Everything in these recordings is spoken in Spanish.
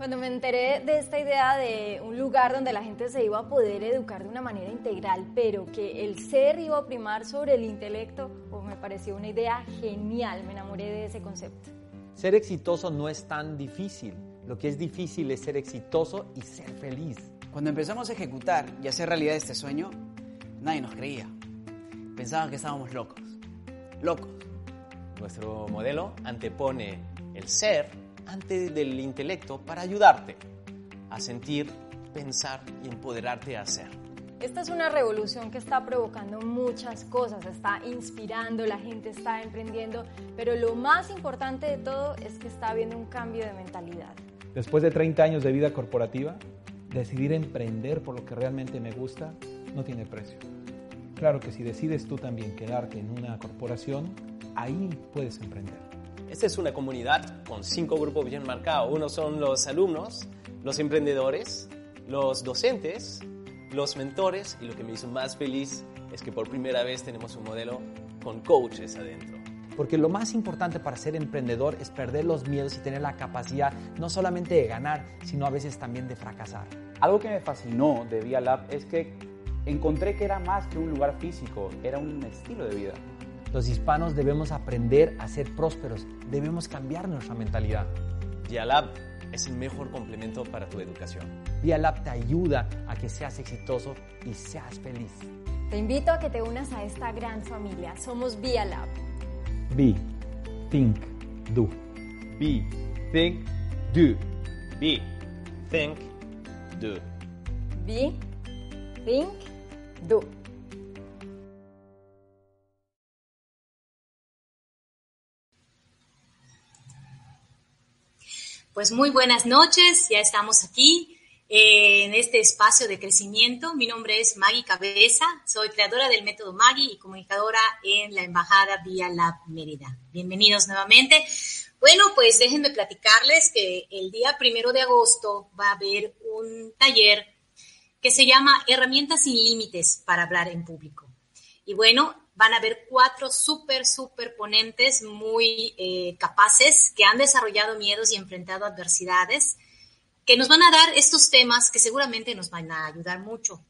Cuando me enteré de esta idea de un lugar donde la gente se iba a poder educar de una manera integral, pero que el ser iba a primar sobre el intelecto, pues me pareció una idea genial, me enamoré de ese concepto. Ser exitoso no es tan difícil. Lo que es difícil es ser exitoso y ser feliz. Cuando empezamos a ejecutar y hacer realidad este sueño, nadie nos creía. Pensaban que estábamos locos. Locos. Nuestro modelo antepone el ser antes del intelecto para ayudarte a sentir, pensar y empoderarte a hacer. Esta es una revolución que está provocando muchas cosas, está inspirando, la gente está emprendiendo, pero lo más importante de todo es que está habiendo un cambio de mentalidad. Después de 30 años de vida corporativa, decidir emprender por lo que realmente me gusta no tiene precio. Claro que si decides tú también quedarte en una corporación, ahí puedes emprender. Esta es una comunidad con cinco grupos bien marcados. Uno son los alumnos, los emprendedores, los docentes, los mentores y lo que me hizo más feliz es que por primera vez tenemos un modelo con coaches adentro. Porque lo más importante para ser emprendedor es perder los miedos y tener la capacidad no solamente de ganar, sino a veces también de fracasar. Algo que me fascinó de Via Lab es que encontré que era más que un lugar físico, era un estilo de vida. Los hispanos debemos aprender a ser prósperos, debemos cambiar nuestra mentalidad. Via Lab es el mejor complemento para tu educación. Via Lab te ayuda a que seas exitoso y seas feliz. Te invito a que te unas a esta gran familia. Somos Via Lab. Be, think, do. Be, think, do. Be, think, do. Be, think, do. Pues muy buenas noches, ya estamos aquí eh, en este espacio de crecimiento. Mi nombre es Maggie Cabeza, soy creadora del método Maggie y comunicadora en la Embajada Vía Lab Mérida. Bienvenidos nuevamente. Bueno, pues déjenme platicarles que el día primero de agosto va a haber un taller que se llama Herramientas sin Límites para hablar en público. Y bueno, van a haber cuatro súper, súper ponentes muy eh, capaces que han desarrollado miedos y enfrentado adversidades, que nos van a dar estos temas que seguramente nos van a ayudar mucho.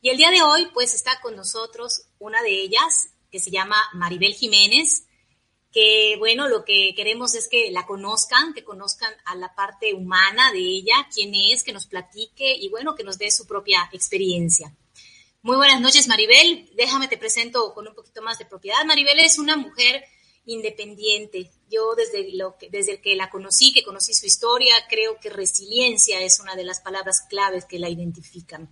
Y el día de hoy, pues está con nosotros una de ellas, que se llama Maribel Jiménez, que bueno, lo que queremos es que la conozcan, que conozcan a la parte humana de ella, quién es, que nos platique y bueno, que nos dé su propia experiencia. Muy buenas noches, Maribel. Déjame te presento con un poquito más de propiedad. Maribel es una mujer independiente. Yo desde, lo que, desde que la conocí, que conocí su historia, creo que resiliencia es una de las palabras claves que la identifican.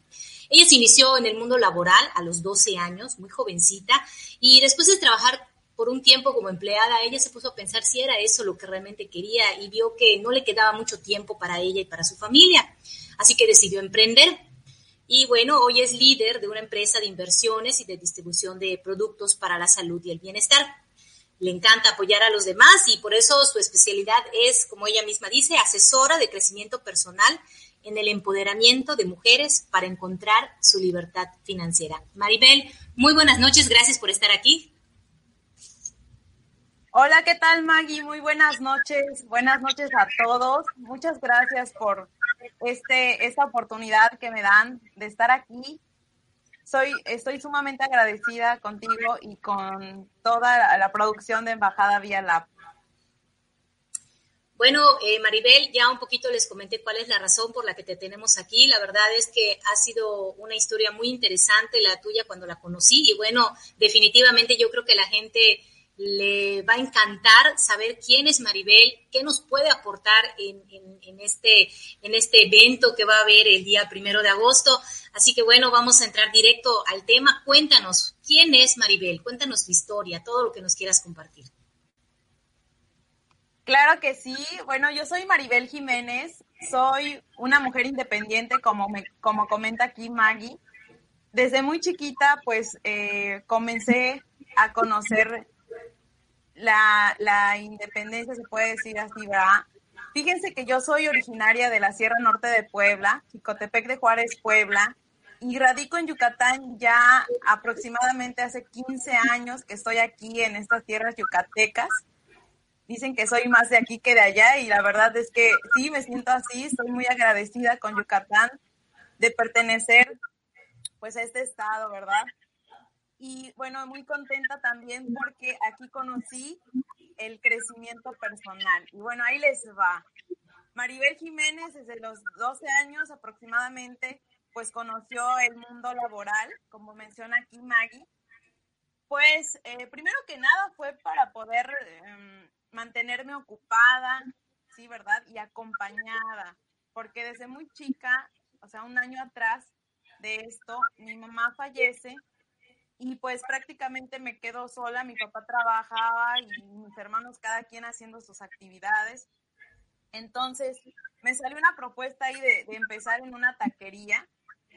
Ella se inició en el mundo laboral a los 12 años, muy jovencita, y después de trabajar por un tiempo como empleada, ella se puso a pensar si era eso lo que realmente quería y vio que no le quedaba mucho tiempo para ella y para su familia. Así que decidió emprender y bueno, hoy es líder de una empresa de inversiones y de distribución de productos para la salud y el bienestar. Le encanta apoyar a los demás y por eso su especialidad es, como ella misma dice, asesora de crecimiento personal en el empoderamiento de mujeres para encontrar su libertad financiera. Maribel, muy buenas noches, gracias por estar aquí. Hola, ¿qué tal Maggie? Muy buenas noches, buenas noches a todos. Muchas gracias por este, esta oportunidad que me dan de estar aquí. Soy, estoy sumamente agradecida contigo y con toda la, producción de Embajada Vía Lab. Bueno, eh, Maribel, ya un poquito les comenté cuál es la razón por la que te tenemos aquí. La verdad es que ha sido una historia muy interesante la tuya cuando la conocí y bueno, definitivamente yo creo que la gente le va a encantar saber quién es Maribel, qué nos puede aportar en, este, en este evento que va a haber el día primero de agosto. Así que bueno, vamos a entrar directo al tema. Cuéntanos, ¿quién es Maribel? Cuéntanos tu historia, todo lo que nos quieras compartir. Claro que sí. Bueno, yo soy Maribel Jiménez, soy una mujer independiente, como, me, como comenta aquí Maggie. Desde muy chiquita, pues eh, comencé a conocer la, la, independencia, se puede decir así, ¿verdad? Fíjense que yo soy originaria de la Sierra Norte de Puebla, Chicotepec de Juárez, Puebla, y radico en Yucatán ya aproximadamente hace 15 años que estoy aquí en estas tierras yucatecas dicen que soy más de aquí que de allá y la verdad es que sí, me siento así, estoy muy agradecida con Yucatán de pertenecer pues a este estado, ¿verdad? Y bueno, muy contenta también porque aquí conocí el crecimiento personal. Y bueno, ahí les va. Maribel Jiménez desde los 12 años aproximadamente pues conoció el mundo laboral, como menciona aquí Maggie. Pues eh, primero que nada fue para poder em, mantenerme ocupada, sí, ¿verdad? Y acompañada, porque desde muy chica, o sea, un año atrás de esto, mi mamá fallece y pues prácticamente me quedo sola, mi papá trabajaba y mis hermanos cada quien haciendo sus actividades. Entonces me salió una propuesta ahí de, empezar en una taquería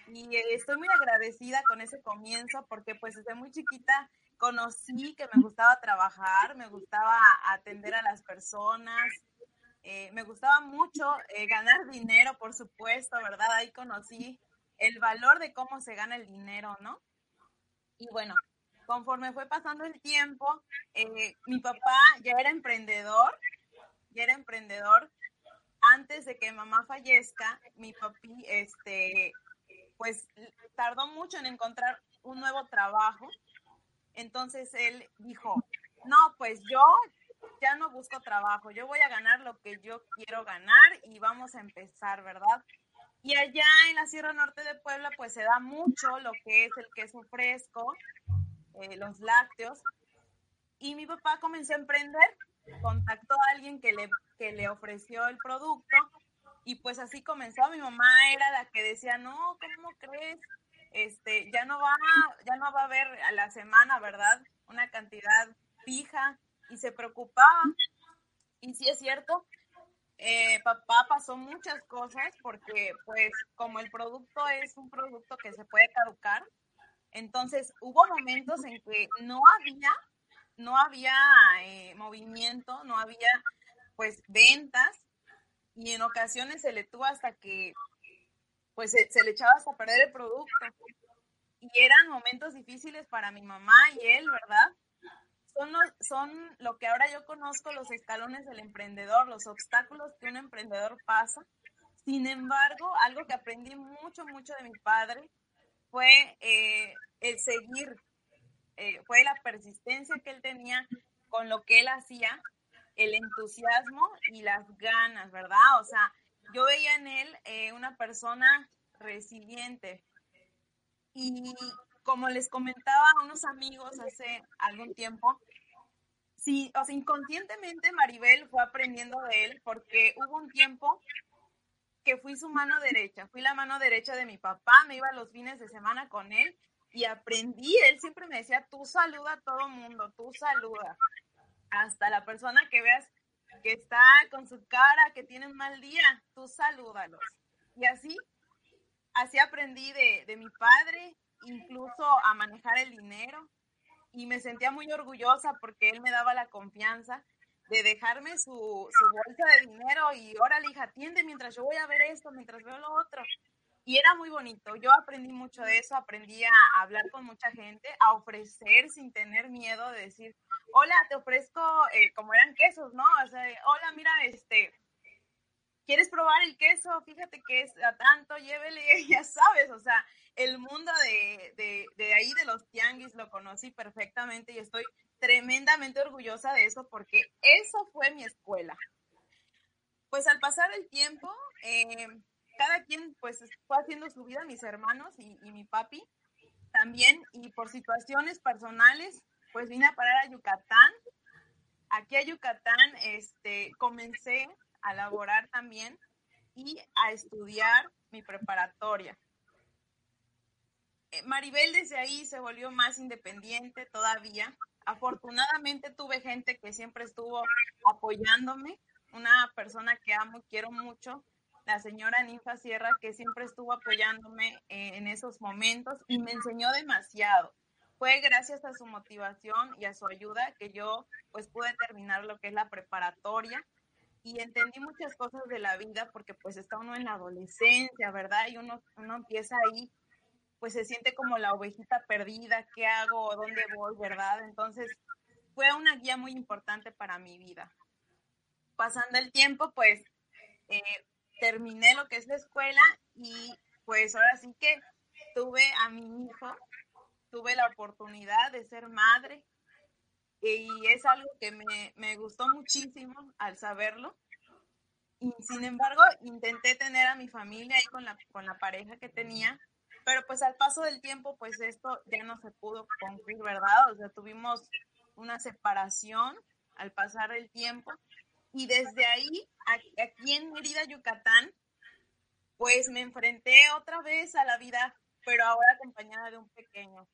y estoy muy agradecida con ese comienzo porque pues desde muy chiquita conocí que me gustaba trabajar, me gustaba atender a las personas, eh, me gustaba mucho eh, ganar dinero, por supuesto, ¿verdad? Ahí conocí el valor de cómo se gana el dinero, ¿no? Y bueno, conforme fue pasando el tiempo, eh, mi papá ya era emprendedor, ya era emprendedor. Antes de que mamá fallezca, mi papi, este, pues tardó mucho en encontrar un nuevo trabajo entonces él dijo, no, pues yo ya no busco trabajo, yo voy a ganar lo que yo quiero ganar y vamos a empezar, ¿verdad? Y allá en la Sierra Norte de Puebla, pues se da mucho lo que es el queso fresco, eh, los lácteos. Y mi papá comenzó a emprender, contactó a alguien que le, que le ofreció el producto y pues así comenzó. Mi mamá era la que decía, no, ¿cómo crees? este, ya no va, ya no va a haber a la semana, ¿verdad? Una cantidad fija y se preocupaba. Y sí es cierto, eh, papá pasó muchas cosas porque pues como el producto es un producto que se puede caducar, entonces hubo momentos en que no había, no había eh, movimiento, no había pues ventas y en ocasiones se le tuvo hasta que pues se, le echaba hasta perder el producto. Y eran momentos difíciles para mi mamá y él, ¿verdad? Son, son lo que ahora yo conozco los escalones del emprendedor, los obstáculos que un emprendedor pasa. Sin embargo, algo que aprendí mucho, mucho de mi padre fue eh, el seguir, eh, fue la persistencia que él tenía con lo que él hacía, el entusiasmo y las ganas, ¿verdad? O sea, yo veía en él eh, una persona resiliente. Y como les comentaba a unos amigos hace algún tiempo, sí, o sea, inconscientemente Maribel fue aprendiendo de él porque hubo un tiempo que fui su mano derecha, fui la mano derecha de mi papá, me iba los fines de semana con él y aprendí, él siempre me decía, tú saluda a todo mundo, tú saluda, hasta la persona que veas que está con su cara, que tiene un mal día, tú salúdalos. Y así, así aprendí de, de mi padre, incluso a manejar el dinero. Y me sentía muy orgullosa porque él me daba la confianza de dejarme su, su bolsa de dinero y órale, hija, atiende mientras yo voy a ver esto, mientras veo lo otro. Y era muy bonito. Yo aprendí mucho de eso, aprendí a hablar con mucha gente, a ofrecer sin tener miedo de decir, hola, te ofrezco, eh, como eran quesos, ¿no? O sea, hola, mira, este, ¿quieres probar el queso? Fíjate que es a tanto, llévele, ya sabes, o sea, el mundo de, de, de ahí de los tianguis lo conocí perfectamente y estoy tremendamente orgullosa de eso porque eso fue mi escuela. Pues al pasar el tiempo, eh, cada quien pues fue haciendo su vida, mis hermanos y, y mi papi también, y por situaciones personales, pues vine a parar a Yucatán. Aquí a Yucatán este, comencé a laborar también y a estudiar mi preparatoria. Eh, Maribel desde ahí se volvió más independiente todavía, afortunadamente tuve gente que siempre estuvo apoyándome, una persona que amo y quiero mucho, la señora Ninfa Sierra, que siempre estuvo apoyándome eh, en esos momentos y me enseñó demasiado. Fue gracias a su motivación y a su ayuda que yo pues pude terminar lo que es la preparatoria y entendí muchas cosas de la vida porque pues está uno en la adolescencia, ¿verdad? Y uno, uno empieza ahí, pues se siente como la ovejita perdida, ¿qué hago? ¿Dónde voy? ¿Verdad? Entonces fue una guía muy importante para mi vida. Pasando el tiempo, pues eh, terminé lo que es la escuela y pues ahora sí que tuve a mi hijo, tuve la oportunidad de ser madre, y es algo que me, me gustó muchísimo al saberlo. Y sin embargo, intenté tener a mi familia ahí con la, con la pareja que tenía, pero pues al paso del tiempo, pues esto ya no se pudo concluir, ¿verdad? O sea, tuvimos una separación al pasar el tiempo y desde ahí, aquí en Mérida, Yucatán, pues me enfrenté otra vez a la vida, pero ahora acompañada de un pequeño,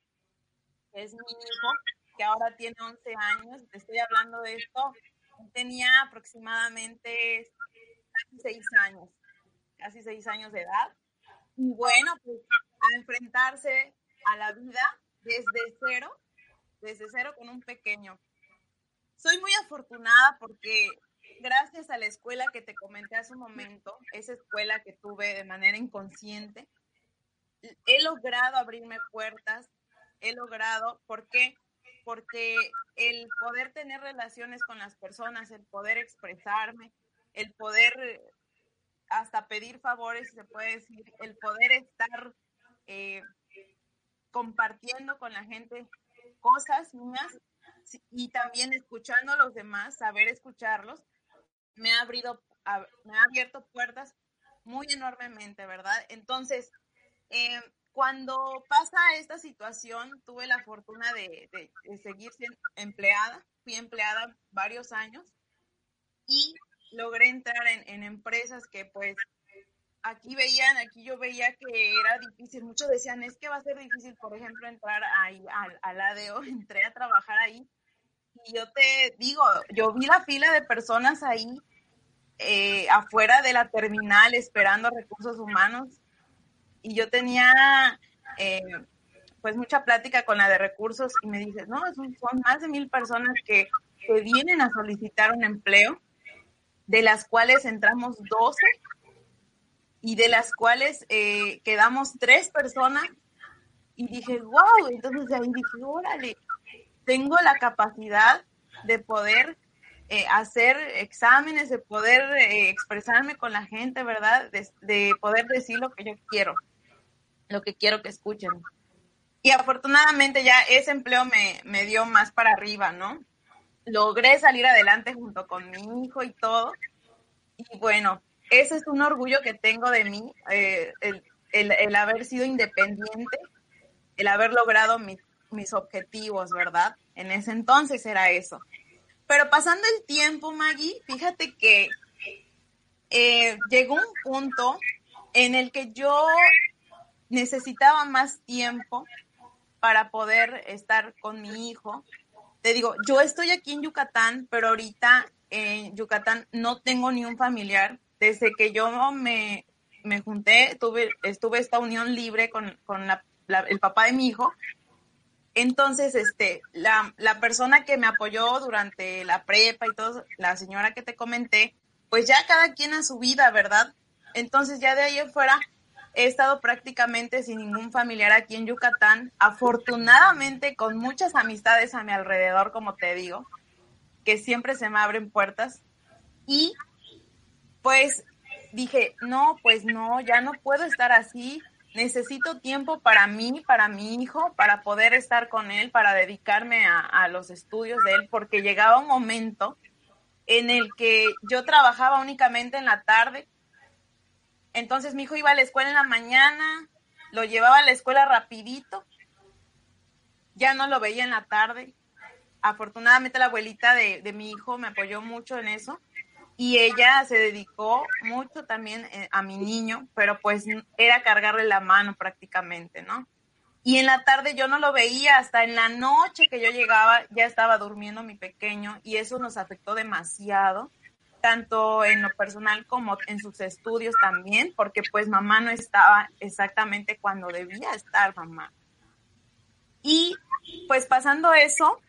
que es mi hijo, que ahora tiene 11 años, te estoy hablando de esto, tenía aproximadamente casi 6 años, casi 6 años de edad. Y bueno, pues a enfrentarse a la vida desde cero, desde cero con un pequeño. Soy muy afortunada porque gracias a la escuela que te comenté hace un momento, esa escuela que tuve de manera inconsciente, he logrado abrirme puertas, he logrado, ¿por qué? porque el poder tener relaciones con las personas, el poder expresarme, el poder hasta pedir favores, se puede decir, el poder estar eh, compartiendo con la gente cosas mías y también escuchando a los demás, saber escucharlos, me ha, abrido, me ha abierto puertas muy enormemente, ¿verdad? Entonces, eh, cuando pasa esta situación, tuve la fortuna de, seguir siendo empleada. Fui empleada varios años y logré entrar en, empresas que pues aquí veían, aquí yo veía que era difícil. Muchos decían, es que va a ser difícil, por ejemplo, entrar ahí al, al ADO. Entré a trabajar ahí y yo te digo, yo vi la fila de personas ahí eh, afuera de la terminal esperando recursos humanos y yo tenía eh, pues mucha plática con la de recursos y me dice, no, son, más de mil personas que, que, vienen a solicitar un empleo, de las cuales entramos 12 y de las cuales eh, quedamos tres personas y dije, wow, entonces ahí dije, órale, tengo la capacidad de poder eh, hacer exámenes, de poder expresarme con la gente, ¿verdad? de, poder decir lo que yo quiero lo que quiero que escuchen. Y afortunadamente ya ese empleo me, me dio más para arriba, ¿no? Logré salir adelante junto con mi hijo y todo. Y bueno, ese es un orgullo que tengo de mí, eh, el, haber sido independiente, el haber logrado mis, mis objetivos, ¿verdad? En ese entonces era eso. Pero pasando el tiempo, Maggie, fíjate que eh, llegó un punto en el que yo necesitaba más tiempo para poder estar con mi hijo. Te digo, yo estoy aquí en Yucatán, pero ahorita en Yucatán no tengo ni un familiar. Desde que yo me, me junté, tuve, estuve esta unión libre con, con la, el papá de mi hijo. Entonces, este, la, la persona que me apoyó durante la prepa y todo, la señora que te comenté, pues ya cada quien a su vida, ¿verdad? Entonces ya de ahí afuera he estado prácticamente sin ningún familiar aquí en Yucatán, afortunadamente con muchas amistades a mi alrededor, como te digo, que siempre se me abren puertas. Y pues dije, no, pues no, ya no puedo estar así, necesito tiempo para mí, para mi hijo, para poder estar con él, para dedicarme a, los estudios de él, porque llegaba un momento en el que yo trabajaba únicamente en la tarde, entonces mi hijo iba a la escuela en la mañana, lo llevaba a la escuela rapidito, ya no lo veía en la tarde. Afortunadamente la abuelita de, mi hijo me apoyó mucho en eso y ella se dedicó mucho también eh, a mi niño, pero pues era cargarle la mano prácticamente, ¿no? y en la tarde yo no lo veía, hasta en la noche que yo llegaba ya estaba durmiendo mi pequeño y eso nos afectó demasiado, tanto en lo personal como en sus estudios también, porque pues mamá no estaba exactamente cuando debía estar mamá. Y pues pasando eso,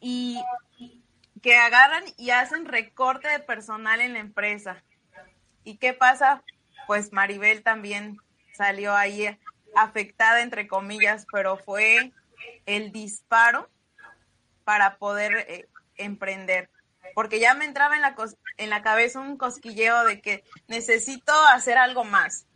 y que agarran y hacen recorte de personal en la empresa. ¿Y qué pasa? Pues Maribel también salió ahí afectada, entre comillas, pero fue el disparo para poder eh, emprender. Porque ya me entraba en la, en la cabeza un cosquilleo de que necesito hacer algo más.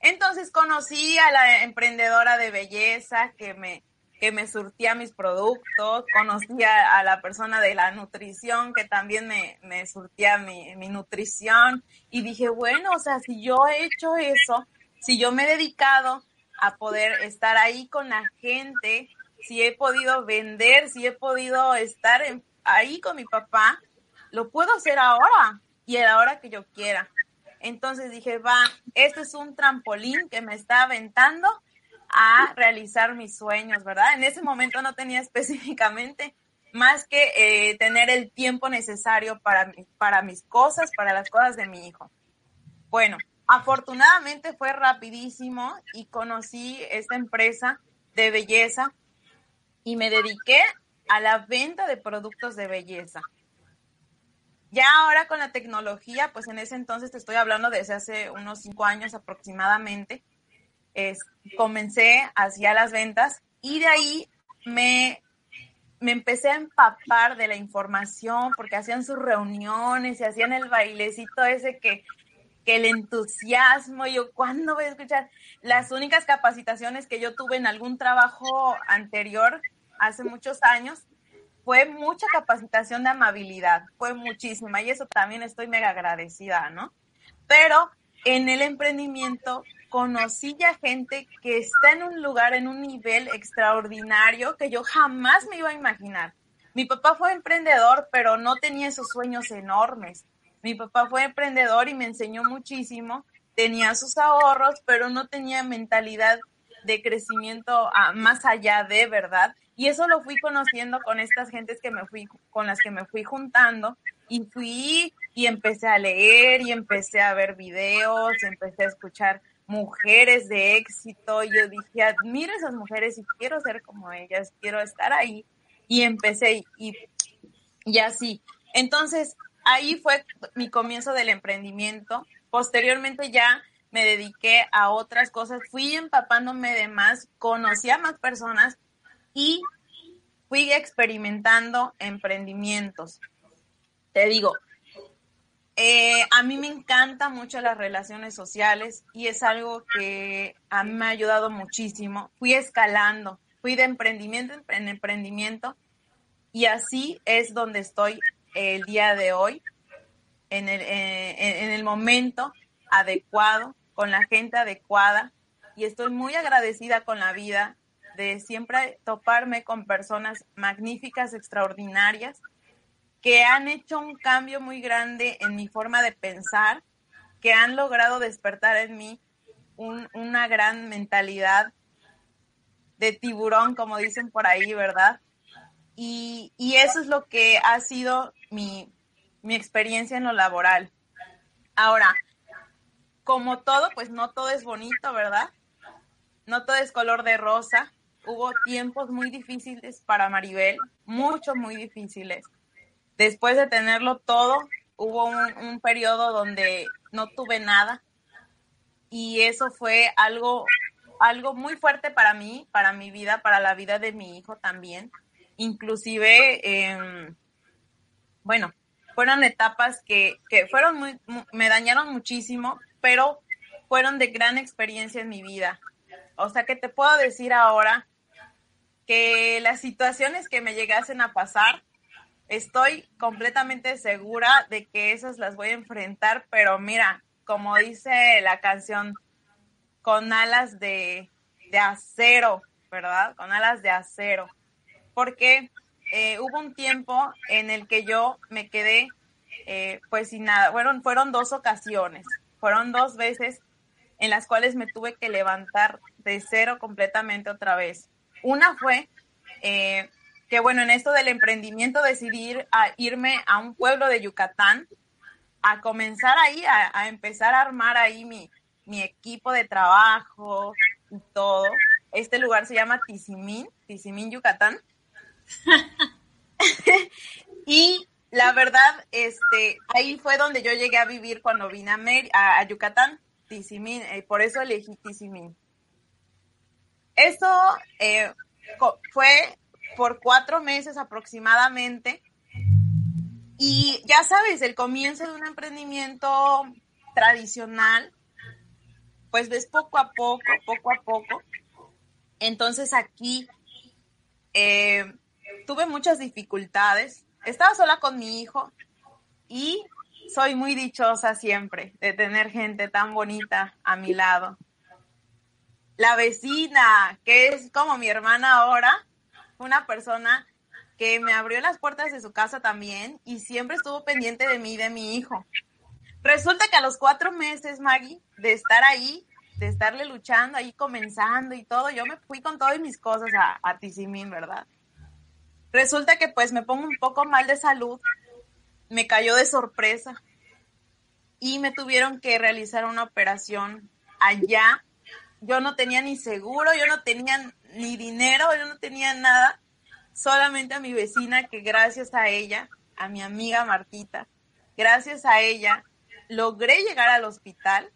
Entonces conocí a la emprendedora de belleza que me, que me surtía mis productos, conocí a, la persona de la nutrición que también me, me surtía mi, mi, nutrición y dije, bueno, o sea, si yo he hecho eso, si yo me he dedicado a poder estar ahí con la gente, si he podido vender, si he podido estar ahí con mi papá, lo puedo hacer ahora y a la hora que yo quiera. Entonces dije, va, este es un trampolín que me está aventando a realizar mis sueños, ¿verdad? En ese momento no tenía específicamente más que eh, tener el tiempo necesario para, para mis cosas, para las cosas de mi hijo. Bueno, afortunadamente fue rapidísimo y conocí esta empresa de belleza y me dediqué a la venta de productos de belleza. Ya ahora con la tecnología, pues en ese entonces te estoy hablando desde hace unos cinco años aproximadamente, es, comencé hacia las ventas y de ahí me, me empecé a empapar de la información porque hacían sus reuniones y hacían el bailecito ese que, que el entusiasmo, yo cuándo voy a escuchar las únicas capacitaciones que yo tuve en algún trabajo anterior hace muchos años fue mucha capacitación de amabilidad, fue muchísima. Y eso también estoy mega agradecida, ¿no? Pero en el emprendimiento conocí ya gente que está en un lugar, en un nivel extraordinario que yo jamás me iba a imaginar. Mi papá fue emprendedor, pero no tenía esos sueños enormes. Mi papá fue emprendedor y me enseñó muchísimo. Tenía sus ahorros, pero no tenía mentalidad de crecimiento ah, más allá de, ¿verdad? Y eso lo fui conociendo con estas gentes que me fui, con las que me fui juntando y fui y empecé a leer y empecé a ver videos, empecé a escuchar mujeres de éxito. Yo dije, admiro esas mujeres y quiero ser como ellas, quiero estar ahí. Y empecé y, y así. Entonces, ahí fue mi comienzo del emprendimiento. Posteriormente ya me dediqué a otras cosas, fui empapándome de más, conocí a más personas y fui experimentando emprendimientos. Te digo, eh, a mí me encantan mucho las relaciones sociales y es algo que a mí me ha ayudado muchísimo. Fui escalando, fui de emprendimiento en emprendimiento y así es donde estoy el día de hoy, en el, eh, en el momento adecuado, con la gente adecuada y estoy muy agradecida con la vida de siempre toparme con personas magníficas, extraordinarias, que han hecho un cambio muy grande en mi forma de pensar, que han logrado despertar en mí una gran mentalidad de tiburón, como dicen por ahí, ¿verdad? Y, eso es lo que ha sido mi, mi experiencia en lo laboral. Ahora, como todo, pues no todo es bonito, ¿verdad? No todo es color de rosa hubo tiempos muy difíciles para Maribel, muchos muy difíciles. Después de tenerlo todo, hubo un, periodo donde no tuve nada y eso fue algo, algo muy fuerte para mí, para mi vida, para la vida de mi hijo también. Inclusive, em, bueno, fueron etapas que, que fueron muy, me dañaron muchísimo, pero fueron de gran experiencia en mi vida. O sea que te puedo decir ahora que las situaciones que me llegasen a pasar, estoy completamente segura de que esas las voy a enfrentar, pero mira, como dice la canción, con alas de, acero, ¿verdad? Con alas de acero. Porque eh, hubo un tiempo en el que yo me quedé eh, pues sin nada. Fueron, fueron dos ocasiones, fueron dos veces en las cuales me tuve que levantar de cero completamente otra vez. Una fue eh, que, bueno, en esto del emprendimiento decidí a irme a un pueblo de Yucatán, a comenzar ahí, a, empezar a armar ahí mi, mi equipo de trabajo y todo. Este lugar se llama Tizimín, Tizimín, Yucatán. y la verdad, este, ahí fue donde yo llegué a vivir cuando vine a, a, Yucatán, Tizimín, eh, por eso elegí Tizimín. Eso eh, fue por cuatro meses aproximadamente. Y ya sabes, el comienzo de un emprendimiento tradicional, pues ves poco a poco, poco a poco. Entonces aquí eh, tuve muchas dificultades. Estaba sola con mi hijo y soy muy dichosa siempre de tener gente tan bonita a mi lado. La vecina, que es como mi hermana ahora, una persona que me abrió las puertas de su casa también y siempre estuvo pendiente de mí y de mi hijo. Resulta que a los cuatro meses, Maggie, de estar ahí, de estarle luchando ahí, comenzando y todo, yo me fui con todas mis cosas a, a Tizimín, ¿verdad? Resulta que pues me pongo un poco mal de salud, me cayó de sorpresa y me tuvieron que realizar una operación allá. Yo no tenía ni seguro, yo no tenía ni dinero, yo no tenía nada, solamente a mi vecina que gracias a ella, a mi amiga Martita, gracias a ella, logré llegar al hospital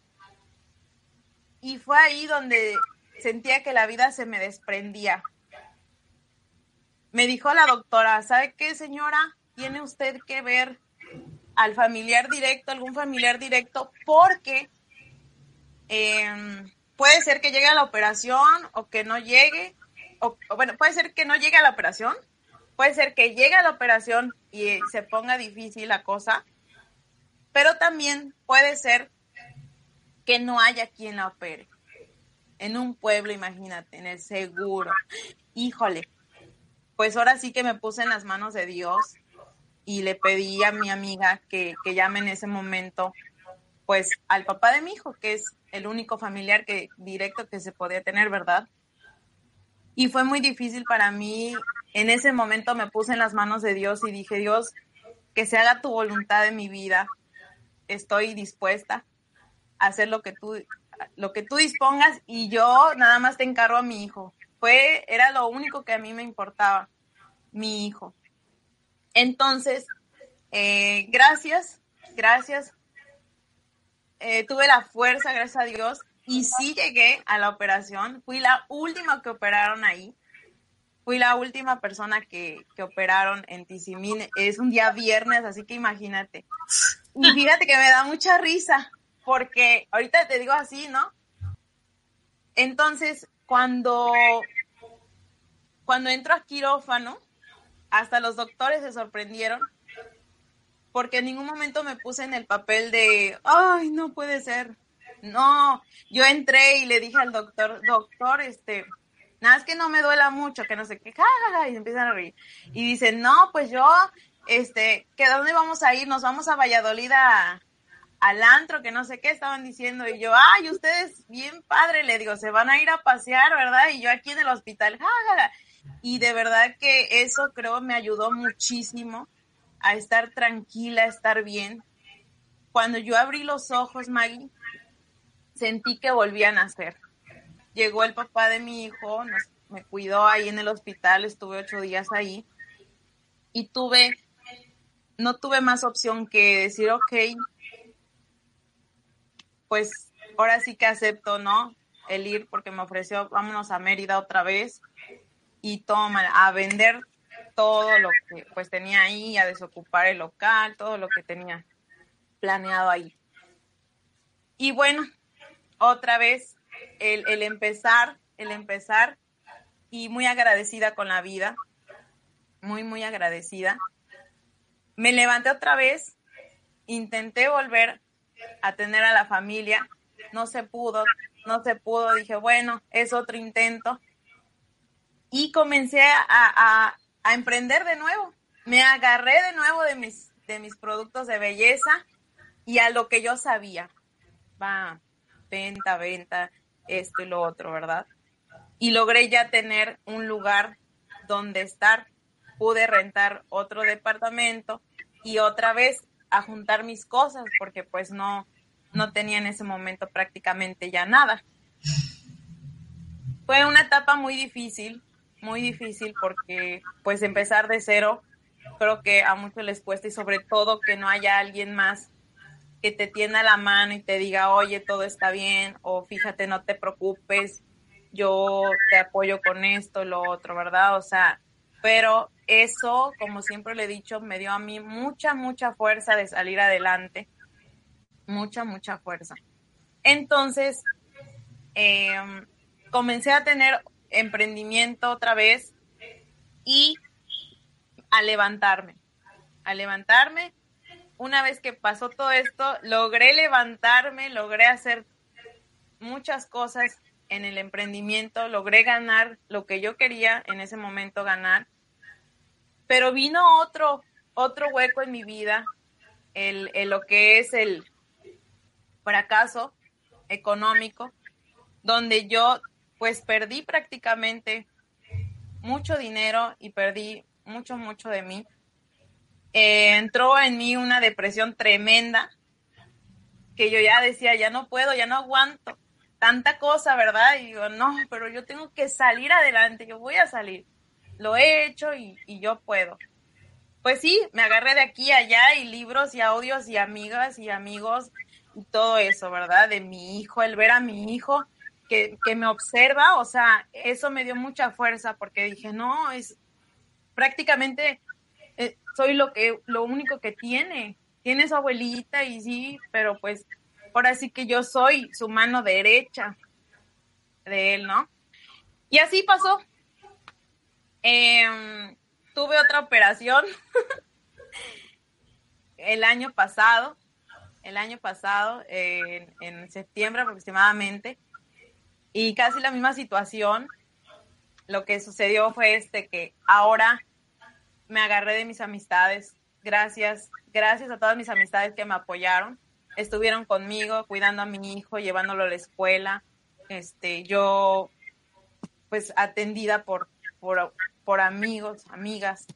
y fue ahí donde sentía que la vida se me desprendía. Me dijo la doctora, ¿sabe qué señora? Tiene usted que ver al familiar directo, algún familiar directo, porque eh, puede ser que llegue a la operación o que no llegue, o, bueno, puede ser que no llegue a la operación, puede ser que llegue a la operación y se ponga difícil la cosa, pero también puede ser que no haya quien la opere. En un pueblo, imagínate, en el seguro. Híjole, pues ahora sí que me puse en las manos de Dios y le pedí a mi amiga que, que llame en ese momento, pues al papá de mi hijo, que es el único familiar que directo que se podía tener, ¿verdad? Y fue muy difícil para mí. En ese momento me puse en las manos de Dios y dije, Dios, que se haga tu voluntad en mi vida. Estoy dispuesta a hacer lo que tú, lo que tú dispongas y yo nada más te encargo a mi hijo. Fue, era lo único que a mí me importaba, mi hijo. Entonces, eh, gracias, gracias eh, tuve la fuerza, gracias a Dios, y sí llegué a la operación. Fui la última que operaron ahí. Fui la última persona que, que operaron en Tizimín. Es un día viernes, así que imagínate. Y fíjate que me da mucha risa, porque ahorita te digo así, ¿no? Entonces, cuando, cuando entro a quirófano, hasta los doctores se sorprendieron porque en ningún momento me puse en el papel de, ay, no puede ser. No, yo entré y le dije al doctor, doctor, este, nada, es que no me duela mucho, que no sé qué, y empiezan a reír. Y dice, no, pues yo, este, ¿que dónde vamos a ir? Nos vamos a Valladolid al antro, que no sé qué estaban diciendo. Y yo, ay, ustedes, bien padre, le digo, se van a ir a pasear, ¿verdad? Y yo aquí en el hospital, Y de verdad que eso creo me ayudó muchísimo a estar tranquila, a estar bien. Cuando yo abrí los ojos, Maggie, sentí que volvían a nacer. Llegó el papá de mi hijo, me cuidó ahí en el hospital, estuve ocho días ahí y tuve, no tuve más opción que decir, ok, pues ahora sí que acepto, ¿no? El ir porque me ofreció, vámonos a Mérida otra vez y toma, a vender todo lo que pues tenía ahí, a desocupar el local, todo lo que tenía planeado ahí. Y bueno, otra vez el, el empezar, el empezar y muy agradecida con la vida, muy, muy agradecida. Me levanté otra vez, intenté volver a tener a la familia, no se pudo, no se pudo, dije, bueno, es otro intento. Y comencé a, a emprender de nuevo. Me agarré de nuevo de mis, de mis productos de belleza y a lo que yo sabía. Va, venta, venta, esto y lo otro, ¿verdad? Y logré ya tener un lugar donde estar. Pude rentar otro departamento y otra vez a juntar mis cosas porque pues no, no tenía en ese momento prácticamente ya nada. Fue una etapa muy difícil, muy difícil porque pues empezar de cero creo que a muchos les cuesta y sobre todo que no haya alguien más que te tienda la mano y te diga, oye, todo está bien, o fíjate, no te preocupes, yo te apoyo con esto, lo otro, ¿verdad? O sea, pero eso, como siempre le he dicho, me dio a mí mucha, mucha fuerza de salir adelante, mucha, mucha fuerza. Entonces, em, comencé a tener emprendimiento otra vez y a levantarme, a levantarme. Una vez que pasó todo esto, logré levantarme, logré hacer muchas cosas en el emprendimiento, logré ganar lo que yo quería en ese momento ganar, pero vino otro, otro hueco en mi vida, el, lo que es el fracaso económico, donde yo pues perdí prácticamente mucho dinero y perdí mucho, mucho de mí. Eh, entró en mí una depresión tremenda que yo ya decía, ya no puedo, ya no aguanto tanta cosa, ¿verdad? Y digo, no, pero yo tengo que salir adelante, yo voy a salir. Lo he hecho y, y yo puedo. Pues sí, me agarré de aquí a allá y libros y audios y amigas y amigos y todo eso, ¿verdad? De mi hijo, el ver a mi hijo que, me observa, o sea, eso me dio mucha fuerza porque dije, no, es, prácticamente eh, soy lo que lo único que tiene. Tiene su abuelita y sí, pero pues ahora sí que yo soy su mano derecha de él, ¿no? Y así pasó. Em, tuve otra operación el año pasado, el año pasado, en, en septiembre aproximadamente, y casi la misma situación lo que sucedió fue este que ahora me agarré de mis amistades. Gracias, gracias a todas mis amistades que me apoyaron. Estuvieron conmigo, cuidando a mi hijo, llevándolo a la escuela. Este, yo, pues, atendida por, por, por amigos, amigas,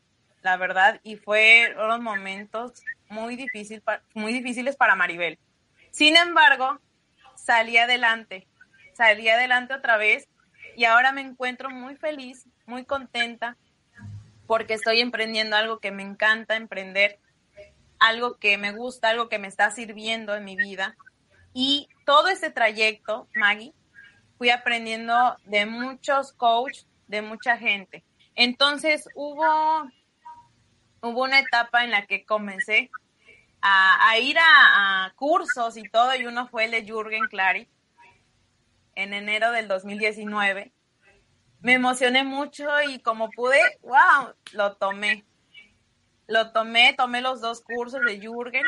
la verdad, y fue unos momentos muy, difícil, muy difíciles para Maribel. Sin embargo, salí adelante, salí adelante otra vez y ahora me encuentro muy feliz, muy contenta, porque estoy emprendiendo algo que me encanta emprender, algo que me gusta, algo que me está sirviendo en mi vida. Y todo ese trayecto, Maggie, fui aprendiendo de muchos coaches, de mucha gente. Entonces hubo, hubo una etapa en la que comencé a, ir a, a, cursos y todo, y uno fue el de Jürgen Clary, en enero del 2019. Me emocioné mucho y como pude, wow, lo tomé. Lo tomé, tomé los dos cursos de Jürgen.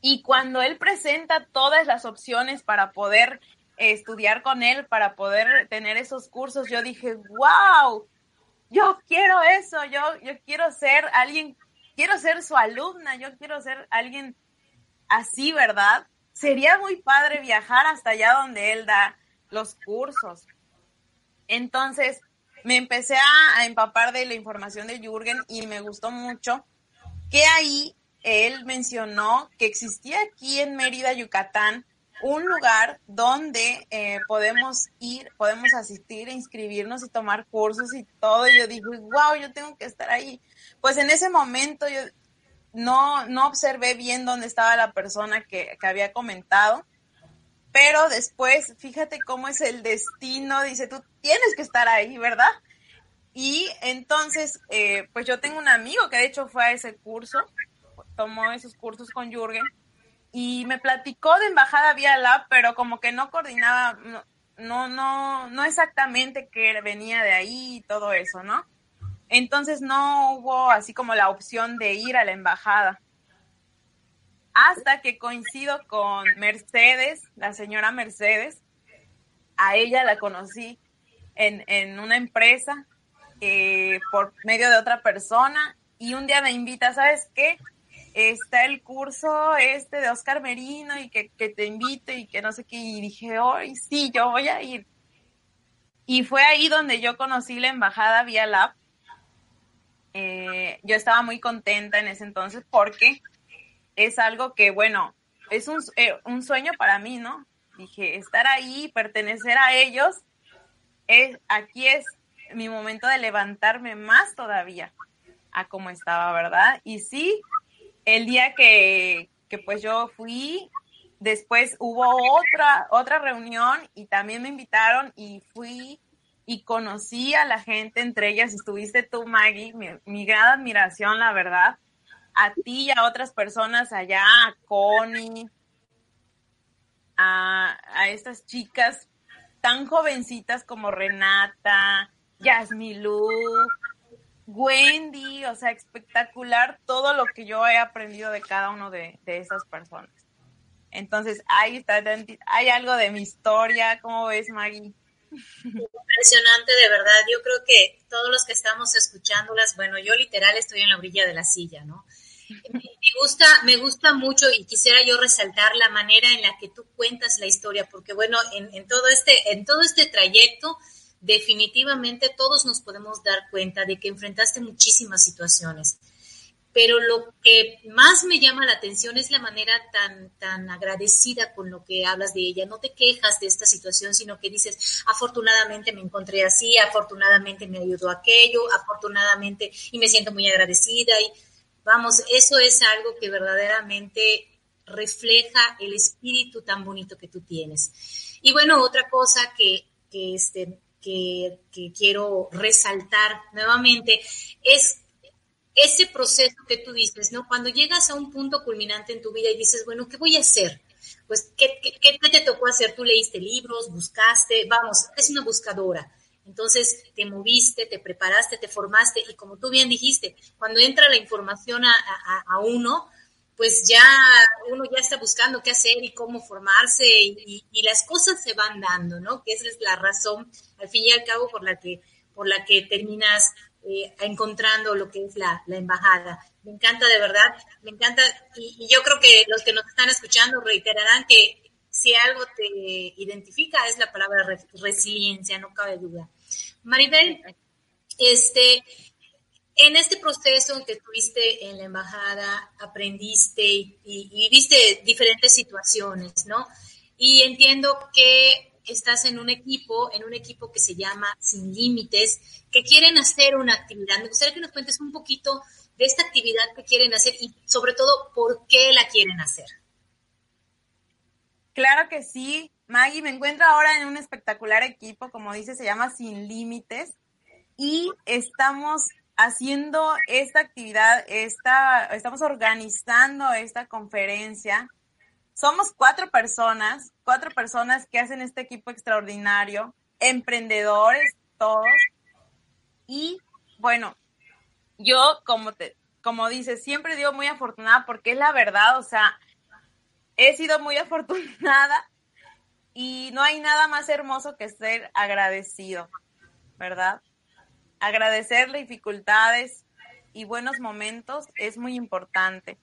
Y cuando él presenta todas las opciones para poder estudiar con él, para poder tener esos cursos, yo dije, wow, yo quiero eso, yo, yo quiero ser alguien, quiero ser su alumna, yo quiero ser alguien así, ¿verdad? Sería muy padre viajar hasta allá donde él da los cursos. Entonces, me empecé a, empapar de la información de Jürgen y me gustó mucho que ahí él mencionó que existía aquí en Mérida, Yucatán, un lugar donde eh, podemos ir, podemos asistir, inscribirnos y tomar cursos y todo. Y yo dije, wow, yo tengo que estar ahí. Pues en ese momento yo no, no observé bien dónde estaba la persona que, había comentado, pero después, fíjate cómo es el destino, dice, tú tienes que estar ahí, ¿verdad? Y entonces, eh, pues yo tengo un amigo que de hecho fue a ese curso, tomó esos cursos con Jürgen, y me platicó de Embajada Vía Lab, pero como que no coordinaba, no, no, no exactamente que venía de ahí y todo eso, ¿no? Entonces no hubo así como la opción de ir a la embajada. Hasta que coincido con Mercedes, la señora Mercedes. A ella la conocí en, una empresa eh, por medio de otra persona y un día me invita, ¿sabes qué? está el curso este de Oscar Merino y que, te invite y que no sé qué. Y dije, hoy sí, yo voy a ir. Y fue ahí donde yo conocí la embajada vía Lab. Eh, yo estaba muy contenta en ese entonces porque es algo que, bueno, es un, eh, un sueño para mí, ¿no? Dije, estar ahí, pertenecer a ellos, es, aquí es mi momento de levantarme más todavía a como estaba, ¿verdad? Y sí, el día que, que pues yo fui, después hubo otra, otra reunión y también me invitaron y fui y conocí a la gente, entre ellas estuviste tú, Maggie, mi, gran admiración, la verdad, a ti y a otras personas allá, a Connie, a, a estas chicas tan jovencitas como Renata, Yasmilú, Wendy, o sea, espectacular todo lo que yo he aprendido de cada uno de, esas personas. Entonces, ahí está, hay algo de mi historia, ¿cómo ves, Maggie? Impresionante, de verdad. Yo creo que todos los que estamos escuchándolas, bueno, yo literal estoy en la orilla de la silla, ¿no? Me gusta, me gusta mucho y quisiera yo resaltar la manera en la que tú cuentas la historia, porque bueno, en, en todo este, en todo este trayecto, definitivamente todos nos podemos dar cuenta de que enfrentaste muchísimas situaciones. Pero lo que más me llama la atención es la manera tan, tan agradecida con lo que hablas de ella. No te quejas de esta situación, sino que dices, afortunadamente me encontré así, afortunadamente me ayudó aquello, afortunadamente y me siento muy agradecida. Y vamos, eso es algo que verdaderamente refleja el espíritu tan bonito que tú tienes. Y bueno, otra cosa que, que este, que, quiero resaltar nuevamente es ese proceso que tú dices, ¿no? Cuando llegas a un punto culminante en tu vida y dices, bueno, ¿qué voy a hacer? Pues, ¿qué, te tocó hacer? Tú leíste libros, buscaste, vamos, es una buscadora. Entonces te moviste, te preparaste, te formaste y como tú bien dijiste, cuando entra la información a, uno, pues ya uno ya está buscando qué hacer y cómo formarse y, las cosas se van dando, ¿no? Que esa es la razón, al fin y al cabo, por la que, por la que terminas eh, encontrando lo que es la, embajada. Me encanta de verdad, me encanta y, yo creo que los que nos están escuchando reiterarán que si algo te identifica es la palabra resiliencia, no cabe duda. Maribel, este, en este proceso que estuviste en la embajada, aprendiste y, viste diferentes situaciones, ¿no? Y entiendo que estás en un equipo, en un equipo que se llama Sin Límites, que quieren hacer una actividad. Me gustaría que nos cuentes un poquito de esta actividad que quieren hacer y sobre todo por qué la quieren hacer. Claro que sí. Maggie, me encuentro ahora en un espectacular equipo, como dice, se llama Sin Límites. Y estamos haciendo esta actividad, esta, estamos organizando esta conferencia. Somos cuatro personas, cuatro personas que hacen este equipo extraordinario, emprendedores todos. Y bueno, yo como te, como dices, siempre digo muy afortunada porque es la verdad, o sea, he sido muy afortunada y no hay nada más hermoso que ser agradecido, ¿verdad? agradecer dificultades y buenos momentos es muy importante.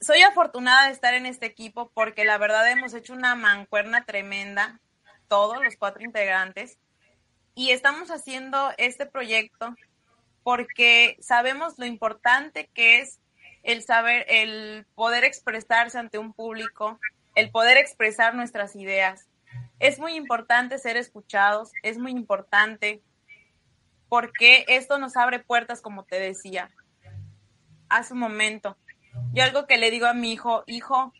Soy afortunada de estar en este equipo porque la verdad hemos hecho una mancuerna tremenda, todos los cuatro integrantes, y estamos haciendo este proyecto porque sabemos lo importante que es el saber, el poder expresarse ante un público, el poder expresar nuestras ideas. Es muy importante ser escuchados, es muy importante porque esto nos abre puertas, como te decía hace un momento. Yo algo que le digo a mi hijo, hijo,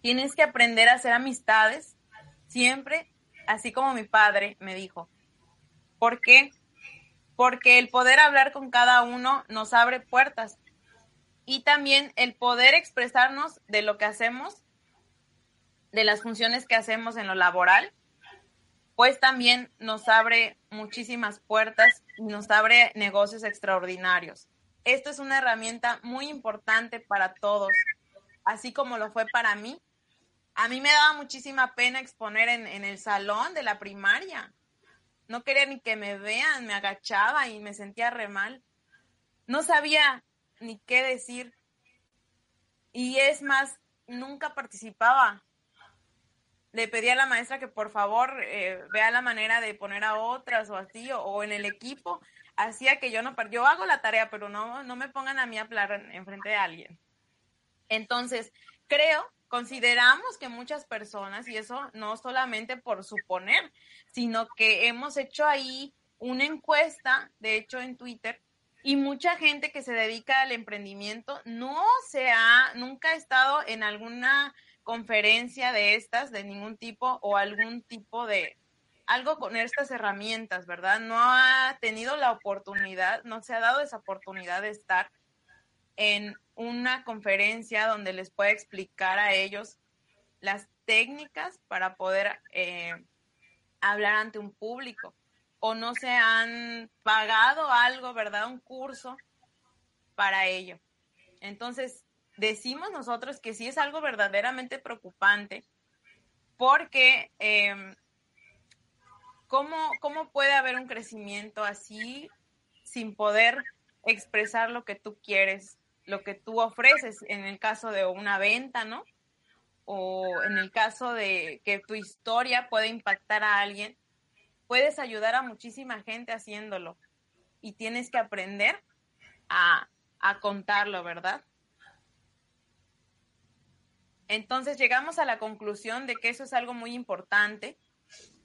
tienes que aprender a hacer amistades siempre, así como mi padre me dijo. ¿Por qué? Porque el poder hablar con cada uno nos abre puertas y también el poder expresarnos de lo que hacemos, de las funciones que hacemos en lo laboral, pues también nos abre muchísimas puertas y nos abre negocios extraordinarios. Esto es una herramienta muy importante para todos, así como lo fue para mí. A mí me daba muchísima pena exponer en, el salón de la primaria. No quería ni que me vean, me agachaba y me sentía re mal. No sabía ni qué decir. Y es más, nunca participaba. Le pedí a la maestra que por favor eh, vea la manera de poner a otras o así, o, en el equipo. Hacía que yo no, yo hago la tarea, pero no, no me pongan a mí a hablar en frente de alguien. Entonces, creo, consideramos que muchas personas, y eso no solamente por suponer, sino que hemos hecho ahí una encuesta, de hecho en Twitter, y mucha gente que se dedica al emprendimiento no se ha, nunca ha estado en alguna conferencia de estas, de ningún tipo, o algún tipo de, algo con estas herramientas, ¿verdad? No ha tenido la oportunidad, no se ha dado esa oportunidad de estar en una conferencia donde les pueda explicar a ellos las técnicas para poder eh, hablar ante un público o no se han pagado algo, ¿verdad? Un curso para ello. Entonces, decimos nosotros que sí es algo verdaderamente preocupante porque em, ¿cómo, ¿cómo puede haber un crecimiento así sin poder expresar lo que tú quieres, lo que tú ofreces en el caso de una venta, ¿no? O en el caso de que tu historia pueda impactar a alguien puedes ayudar a muchísima gente haciéndolo y tienes que aprender a, contarlo, ¿verdad? Entonces llegamos a la conclusión de que eso es algo muy importante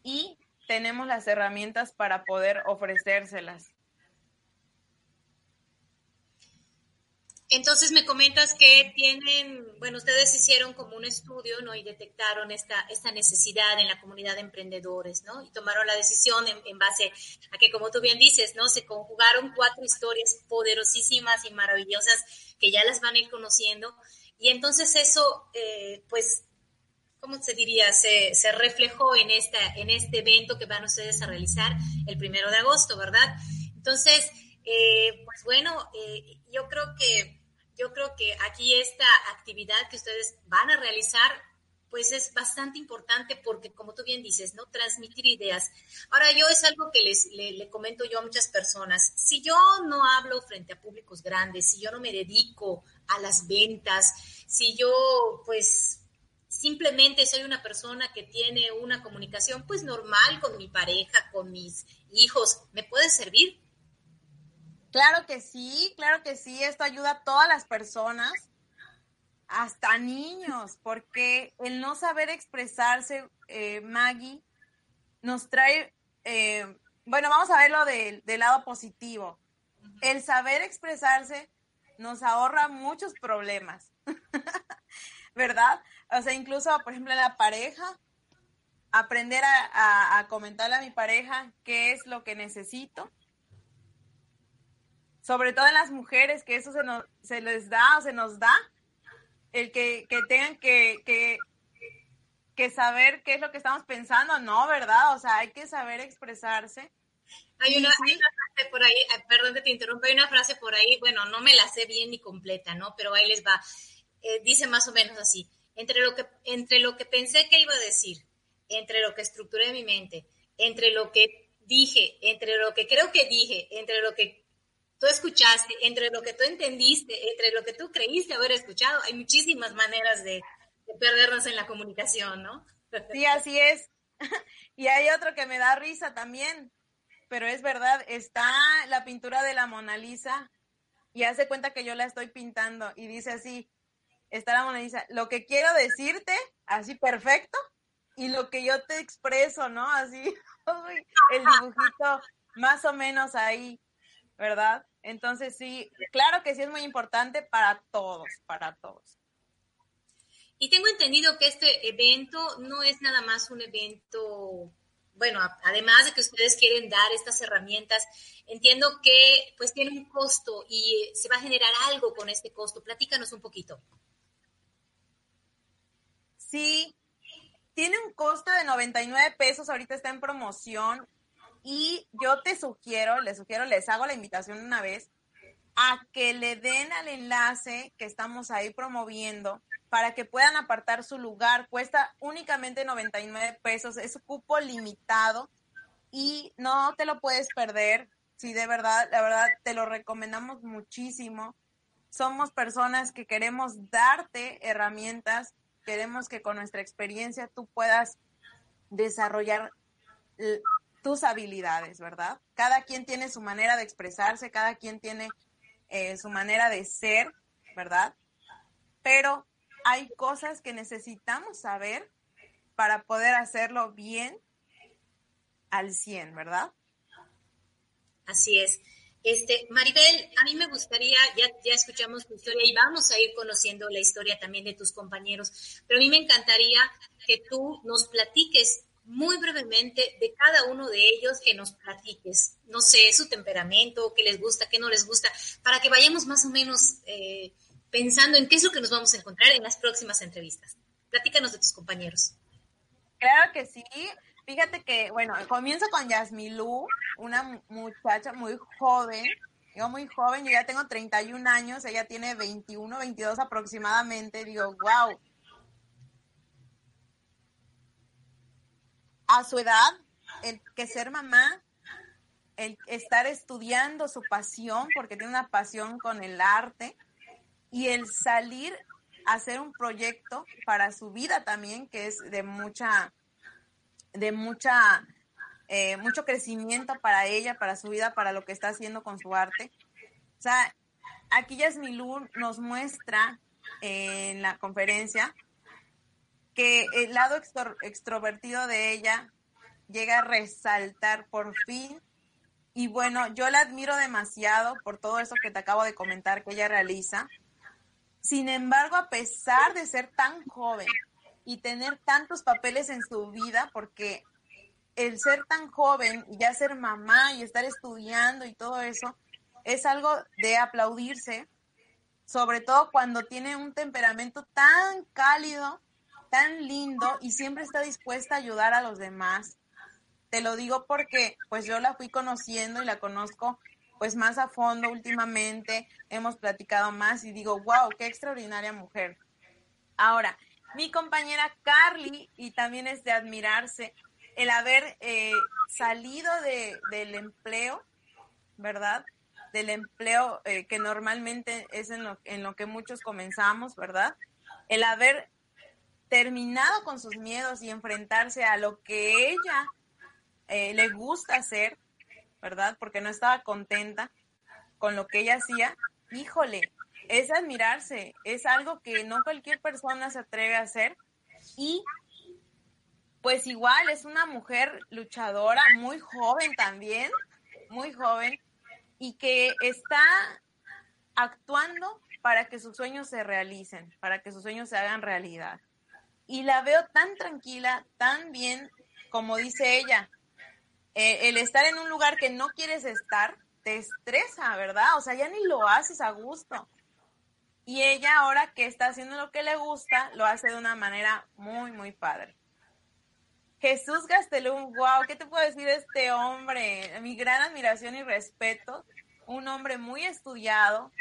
y tenemos las herramientas para poder ofrecérselas. Entonces me comentas que tienen, bueno, ustedes hicieron como un estudio, ¿no? Y detectaron esta, esta necesidad en la comunidad de emprendedores, ¿no? Y tomaron la decisión en, base a que, como tú bien dices, ¿no? Se conjugaron cuatro historias poderosísimas y maravillosas que ya las van a ir conociendo. Y entonces eso, eh, pues, ¿cómo se diría? Se, se, reflejó en, esta, en este evento que van ustedes a realizar el primero de agosto, ¿verdad? Entonces, eh, pues bueno, eh, yo creo que yo creo que aquí esta actividad que ustedes van a realizar, pues es bastante importante porque, como tú bien dices, ¿no? Transmitir ideas. Ahora, yo es algo que les le, comento yo a muchas personas. Si yo no hablo frente a públicos grandes, si yo no me dedico a las ventas, si yo, pues, simplemente soy una persona que tiene una comunicación, pues, normal con mi pareja, con mis hijos, ¿me puede servir? Claro que sí, claro que sí, esto ayuda a todas las personas, hasta niños, porque el no saber expresarse, eh, Maggie, nos trae, eh, bueno, vamos a verlo del lado positivo. El saber expresarse nos ahorra muchos problemas, ¿verdad? O sea, incluso, por ejemplo, en la pareja, aprender a, a comentarle a mi pareja qué es lo que necesito sobre todo en las mujeres, que eso se, nos, se les da o se nos da, el que, tengan que, que, que, saber qué es lo que estamos pensando, no, ¿verdad? O sea, hay que saber expresarse. Hay una, frase por ahí, eh, perdón que te interrumpa, hay una frase por ahí, bueno, no me la sé bien ni completa, ¿no? Pero ahí les va. Eh, dice más o menos así, entre lo, que, entre lo que pensé que iba a decir, entre lo que estructuré mi mente, entre lo que dije, entre lo que creo que dije, entre lo que tú escuchaste, entre lo que tú entendiste, entre lo que tú creíste haber escuchado, hay muchísimas maneras de, perdernos en la comunicación, ¿no? Sí, así es. Y hay otro que me da risa también, pero es verdad, está la pintura de la Mona Lisa y hace cuenta que yo la estoy pintando y dice así, está la Mona lo que quiero decirte, así perfecto, y lo que yo te expreso, ¿no? Así, el dibujito más o menos ahí, ¿verdad? Entonces sí, claro que sí es muy importante para todos, para todos. Y tengo entendido que este evento no es nada más un evento, bueno, además de que ustedes quieren dar estas herramientas, entiendo que pues tiene un costo y se va a generar algo con este costo. Platícanos un poquito. Sí, tiene un costo de 99 pesos, ahorita está en promoción y yo te sugiero, les sugiero, les hago la invitación una vez a que le den al enlace que estamos ahí promoviendo para que puedan apartar su lugar. Cuesta únicamente 99 pesos, es cupo limitado y no te lo puedes perder. Sí, de verdad, la verdad, te lo recomendamos muchísimo. somos personas que queremos darte herramientas, queremos que con nuestra experiencia tú puedas desarrollar tus habilidades, ¿verdad? Cada quien tiene su manera de expresarse, cada quien tiene eh, su manera de ser, ¿verdad? Pero hay cosas que necesitamos saber para poder hacerlo bien al 100, ¿verdad? Así es. Este, Maribel, a mí me gustaría, ya, ya escuchamos tu historia y vamos a ir conociendo la historia también de tus compañeros, pero a mí me encantaría que tú nos platiques muy brevemente de cada uno de ellos, que nos platiques, no sé, su temperamento, qué les gusta, qué no les gusta, para que vayamos más o menos eh, pensando en qué es lo que nos vamos a encontrar en las próximas entrevistas. Platícanos de tus compañeros. Claro que sí. Fíjate que, bueno, comienzo con Yasmilú, una muchacha muy joven, yo muy joven, yo ya tengo 31 años, ella tiene 21, 22 aproximadamente, digo, wow. A su edad, el que ser mamá, el estar estudiando su pasión, porque tiene una pasión con el arte, y el salir a hacer un proyecto para su vida también, que es de mucha de mucha, eh, mucho crecimiento para ella, para su vida, para lo que está haciendo con su arte. O sea, aquí Yasmilú nos muestra en la conferencia que el lado extrovertido de ella llega a resaltar por fin. Y bueno, yo la admiro demasiado por todo eso que te acabo de comentar que ella realiza. Sin embargo, a pesar de ser tan joven, y tener tantos papeles en su vida, porque el ser tan joven ya ser mamá y estar estudiando y todo eso es algo de aplaudirse, sobre todo cuando tiene un temperamento tan cálido, tan lindo y siempre está dispuesta a ayudar a los demás. Te lo digo porque pues yo la fui conociendo y la conozco pues más a fondo últimamente, hemos platicado más y digo, wow, qué extraordinaria mujer. Ahora, mi compañera Carly, y también es de admirarse el haber eh, salido de, del empleo, ¿verdad? Del empleo eh, que normalmente es en lo, en lo que muchos comenzamos, ¿verdad? El haber terminado con sus miedos y enfrentarse a lo que ella eh, le gusta hacer, ¿verdad? Porque no estaba contenta con lo que ella hacía. Híjole, es admirarse, es algo que no cualquier persona se atreve a hacer y pues igual es una mujer luchadora, muy joven también, muy joven, y que está actuando para que sus sueños se realicen, para que sus sueños se hagan realidad. Y la veo tan tranquila, tan bien, como dice ella, eh, el estar en un lugar que no quieres estar, te estresa, ¿verdad? O sea, ya ni lo haces a gusto. Y ella ahora que está haciendo lo que le gusta, lo hace de una manera muy, muy padre. Jesús Gastelum, wow, ¿qué te puedo decir de este hombre? Mi gran admiración y respeto. Un hombre muy estudiado,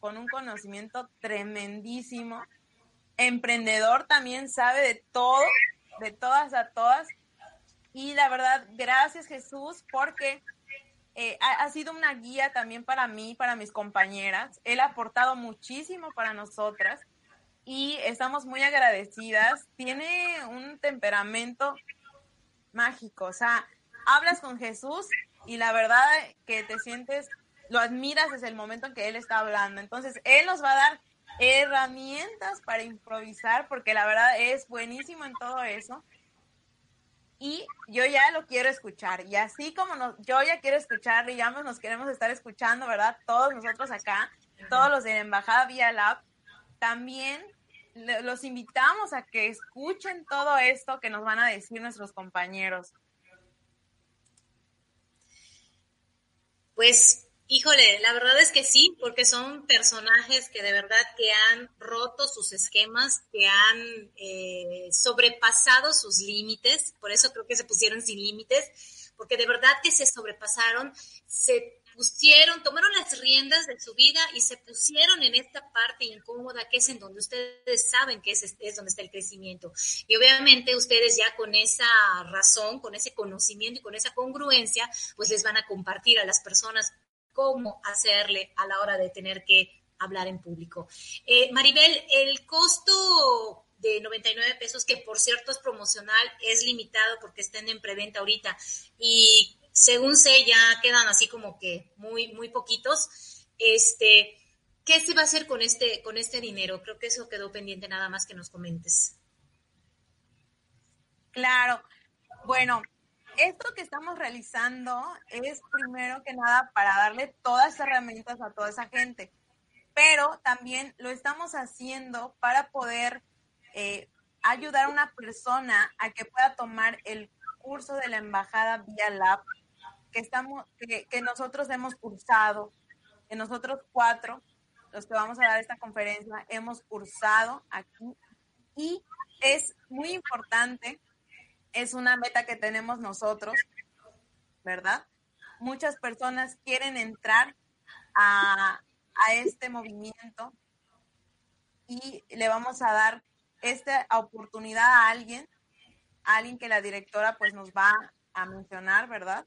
con un conocimiento tremendísimo. Emprendedor también sabe de todo, de todas a todas. Y la verdad, gracias Jesús, porque eh, ha, sido una guía también para mí, para mis compañeras. Él ha aportado muchísimo para nosotras y estamos muy agradecidas. Tiene un temperamento mágico, o sea, hablas con Jesús y la verdad que te sientes, lo admiras desde el momento en que Él está hablando. Entonces, Él nos va a dar herramientas para improvisar porque la verdad es buenísimo en todo eso y yo ya lo quiero escuchar. Y así como yo ya quiero escuchar, y ya nos queremos estar escuchando, ¿verdad? Todos nosotros acá, todos los de la Embajada Vía Lab, también los invitamos a que escuchen todo esto que nos van a decir nuestros compañeros. Pues Híjole, la verdad es que sí, porque son personajes que de verdad que han roto sus esquemas, que han eh, sobrepasado sus límites, por eso creo que se pusieron sin límites, porque de verdad que se sobrepasaron, se pusieron, tomaron las riendas de su vida y se pusieron en esta parte incómoda que es en donde ustedes saben que es, es donde está el crecimiento. Y obviamente ustedes ya con esa razón, con ese conocimiento y con esa congruencia, pues les van a compartir a las personas cómo hacerle a la hora de tener que hablar en público. Eh, Maribel, el costo de 99 pesos, que por cierto es promocional, es limitado porque están en preventa ahorita y según sé ya quedan así como que muy, muy poquitos. Este, ¿Qué se va a hacer con este, con este dinero? Creo que eso quedó pendiente nada más que nos comentes. Claro. Bueno, esto que estamos realizando es primero que nada para darle todas las herramientas a toda esa gente, pero también lo estamos haciendo para poder eh, ayudar a una persona a que pueda tomar el curso de la embajada vía lab que estamos que, que nosotros hemos cursado. Que nosotros cuatro los que vamos a dar esta conferencia hemos cursado aquí. Y es muy importante es una meta que tenemos nosotros verdad muchas personas quieren entrar a, a este movimiento y le vamos a dar esta oportunidad a alguien, a alguien que la directora pues nos va a mencionar, ¿verdad?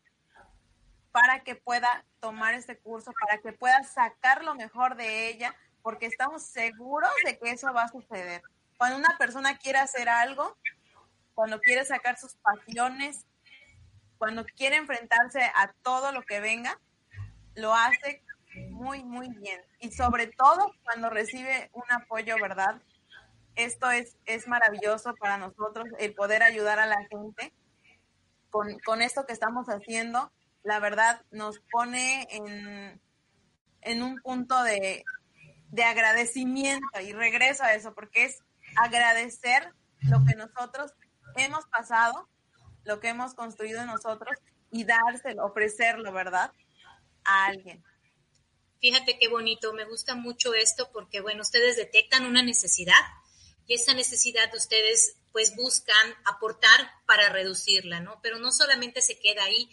Para que pueda tomar este curso, para que pueda sacar lo mejor de ella, porque estamos seguros de que eso va a suceder. Cuando una persona quiere hacer algo, cuando quiere sacar sus pasiones, cuando quiere enfrentarse a todo lo que venga, lo hace muy, muy bien. Y sobre todo cuando recibe un apoyo, ¿verdad? esto es, es maravilloso para nosotros, el poder ayudar a la gente con, con esto que estamos haciendo. La verdad nos pone en, en un punto de, de agradecimiento y regreso a eso, porque es agradecer lo que nosotros hemos pasado, lo que hemos construido nosotros y dárselo, ofrecerlo, ¿verdad? A alguien. Fíjate qué bonito, me gusta mucho esto porque, bueno, ustedes detectan una necesidad y esa necesidad ustedes pues buscan aportar para reducirla, ¿no? Pero no solamente se queda ahí.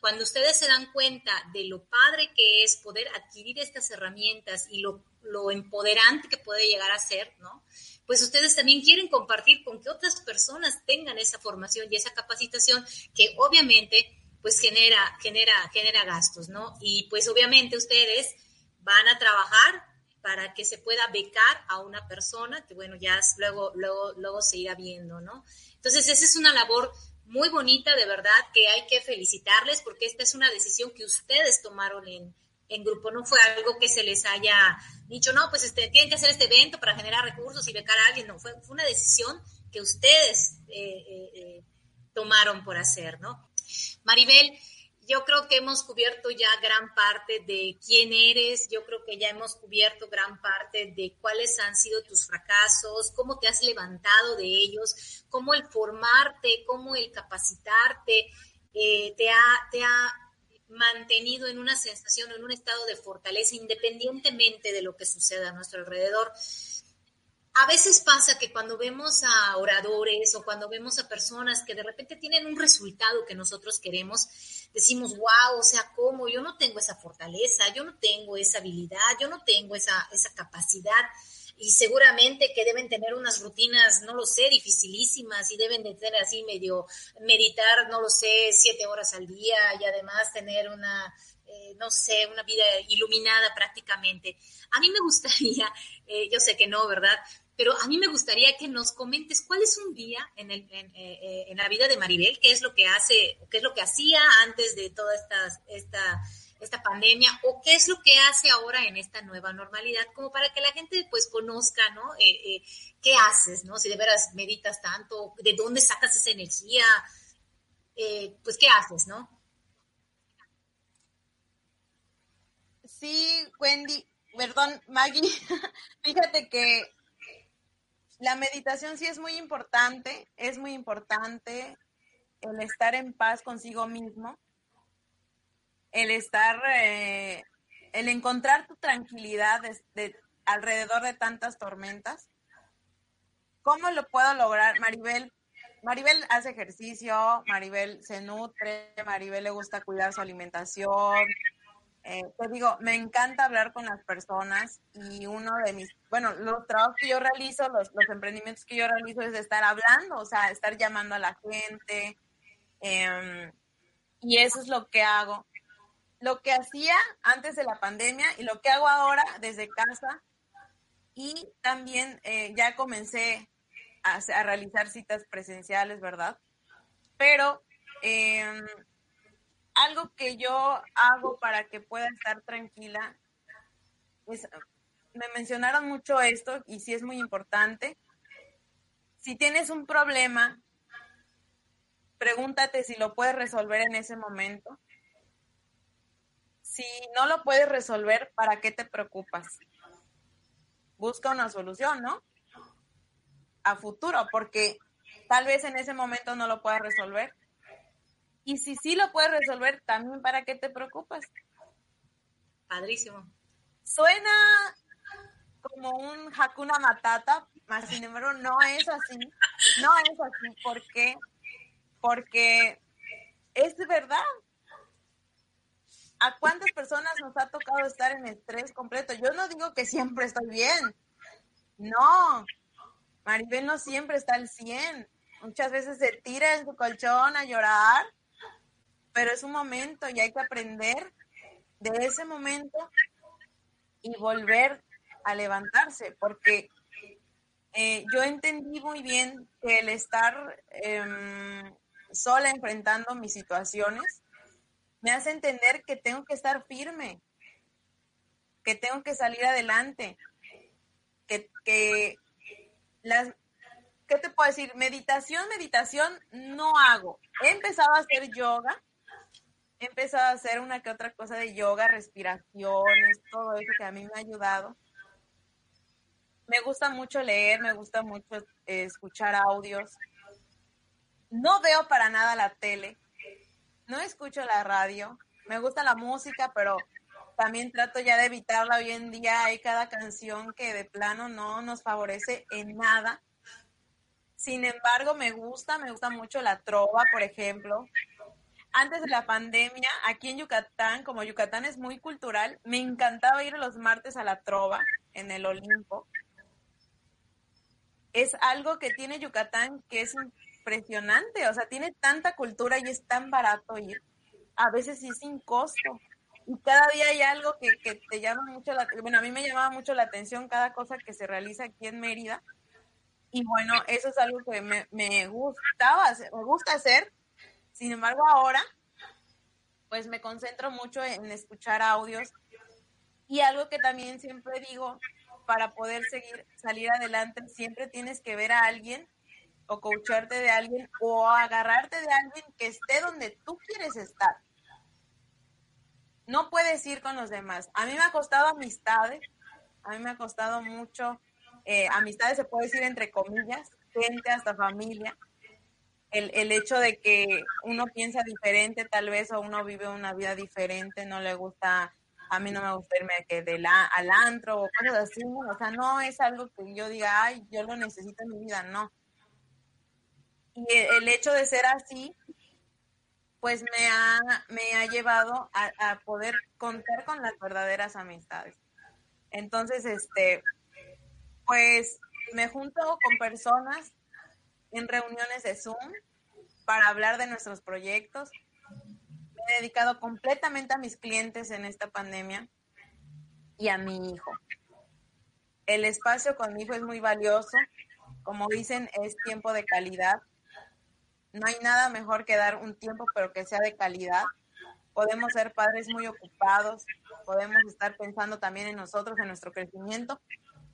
Cuando ustedes se dan cuenta de lo padre que es poder adquirir estas herramientas y lo, lo empoderante que puede llegar a ser, ¿no? Pues ustedes también quieren compartir con que otras personas tengan esa formación y esa capacitación que obviamente pues genera, genera, genera gastos, ¿no? Y pues obviamente ustedes van a trabajar para que se pueda becar a una persona, que bueno, ya luego, luego, luego se irá viendo, ¿no? Entonces, esa es una labor muy bonita, de verdad, que hay que felicitarles porque esta es una decisión que ustedes tomaron en, en grupo, no fue algo que se les haya dicho, no, pues este, tienen que hacer este evento para generar recursos y becar a alguien, no, fue, fue una decisión que ustedes eh, eh, eh tomaron por hacer, ¿no? Maribel, yo creo que hemos cubierto ya gran parte de quién eres, yo creo que ya hemos cubierto gran parte de cuáles han sido tus fracasos, cómo te has levantado de ellos, cómo el formarte, cómo el capacitarte eh, te, ha, te ha mantenido en una sensación, en un estado de fortaleza, independientemente de lo que suceda a nuestro alrededor a veces pasa que cuando vemos a oradores o cuando vemos a personas que de repente tienen un resultado que nosotros queremos, decimos, wow, o sea, ¿cómo? Yo no tengo esa fortaleza, yo no tengo esa habilidad, yo no tengo esa, esa capacidad. Y seguramente que deben tener unas rutinas, no lo sé, dificilísimas y deben de tener así medio, meditar, no lo sé, siete horas al día y además tener una eh, no sé, una vida iluminada prácticamente. A mí me gustaría, eh, yo sé que no, ¿verdad? Pero a mí me gustaría que nos comentes cuál es un día en, el, en, eh, en, la vida de Maribel, qué es lo que hace, qué es lo que hacía antes de toda esta, esta, esta pandemia, o qué es lo que hace ahora en esta nueva normalidad, como para que la gente pues conozca, ¿no? Eh, eh, ¿Qué haces, no? Si de veras meditas tanto, ¿de dónde sacas esa energía? pues, ¿qué haces, no? Sí, Wendy, perdón, Maggie, fíjate que la meditación sí es muy importante, es muy importante el estar en paz consigo mismo, el estar, eh, el encontrar tu tranquilidad de, alrededor de tantas tormentas. ¿Cómo lo puedo lograr, Maribel? Maribel hace ejercicio, Maribel se nutre, Maribel le gusta cuidar su alimentación, eh, te digo, me encanta hablar con las personas y uno de mis, bueno, los trabajos que yo realizo, los, los emprendimientos que yo realizo es estar hablando, o sea, estar llamando a la gente. Em, y eso es lo que hago. lo que hacía antes de la pandemia y lo que hago ahora desde casa. Y también eh, ya comencé a, a, realizar citas presenciales, ¿verdad? Pero eh, algo que yo hago para que pueda estar tranquila, pues me mencionaron mucho esto y sí es muy importante. Si tienes un problema, pregúntate si lo puedes resolver en ese momento. Si no lo puedes resolver, ¿para qué te preocupas? Busca una solución, ¿no? A futuro, porque tal vez en ese momento no lo puedas resolver y si sí lo puedes resolver, también para qué te preocupas. Padrísimo. Suena como un Hakuna Matata, más sin embargo no es así. No es así. ¿Por qué? Porque es verdad. ¿A cuántas personas nos ha tocado estar en estrés completo? Yo no digo que siempre estoy bien. No. Maribel no siempre está al 100. Muchas veces se tira en su colchón a llorar pero es un momento y hay que aprender de ese momento y volver a levantarse, porque eh, yo entendí muy bien que el estar eh, sola enfrentando mis situaciones me hace entender que tengo que estar firme, que tengo que salir adelante, que, que las, ¿qué te puedo decir? Meditación, meditación no hago. He empezado a hacer yoga, he empezado a hacer una que otra cosa de yoga, respiraciones, todo eso que a mí me ha ayudado. Me gusta mucho leer, me gusta mucho eh, escuchar audios. No veo para nada la tele, no escucho la radio, me gusta la música, pero también trato ya de evitarla hoy en día. Hay cada canción que de plano no nos favorece en nada. Sin embargo, me gusta, me gusta mucho la trova, por ejemplo antes de la pandemia, aquí en Yucatán, como Yucatán es muy cultural, me encantaba ir los martes a la trova en el Olimpo. Es algo que tiene Yucatán que es impresionante, o sea, tiene tanta cultura y es tan barato ir. A veces sí sin costo. Y cada día hay algo que, te llama mucho la Bueno, a mí me llamaba mucho la atención cada cosa que se realiza aquí en Mérida. Y bueno, eso es algo que me, me gustaba, me gusta hacer sin embargo, ahora, pues me concentro mucho en escuchar audios y algo que también siempre digo, para poder seguir, salir adelante, siempre tienes que ver a alguien o coacharte de alguien o agarrarte de alguien que esté donde tú quieres estar. No puedes ir con los demás. A mí me ha costado amistades, a mí me ha costado mucho, eh, amistades se puede decir entre comillas, gente hasta familia, el, el, hecho de que uno piensa diferente tal vez o uno vive una vida diferente, no le gusta, a mí no me gusta irme que de la, al antro o cosas así, o sea, no es algo que yo diga, ay, yo lo necesito en mi vida, no. Y el, hecho de ser así, pues me ha, me ha llevado a, a poder contar con las verdaderas amistades. Entonces, este, pues me junto con personas en reuniones de Zoom para hablar de nuestros proyectos. Me he dedicado completamente a mis clientes en esta pandemia y a mi hijo. El espacio con mi hijo es muy valioso. Como dicen, es tiempo de calidad. No hay nada mejor que dar un tiempo, pero que sea de calidad. Podemos ser padres muy ocupados, podemos estar pensando también en nosotros, en nuestro crecimiento,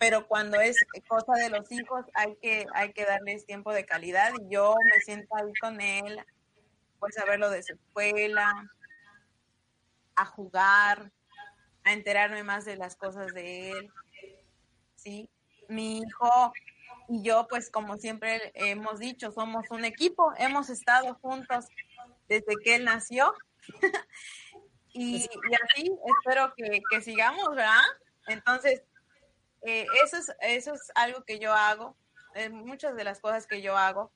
pero cuando es cosa de los hijos hay que, hay que darles tiempo de calidad y yo me siento ahí con él, pues a verlo de su escuela, a jugar, a enterarme más de las cosas de él, ¿sí? Mi hijo y yo, pues como siempre hemos dicho, somos un equipo, hemos estado juntos desde que él nació y, así espero que, que sigamos, ¿verdad? Entonces, eh, eso, es, eso es algo que yo hago, eh, muchas de las cosas que yo hago.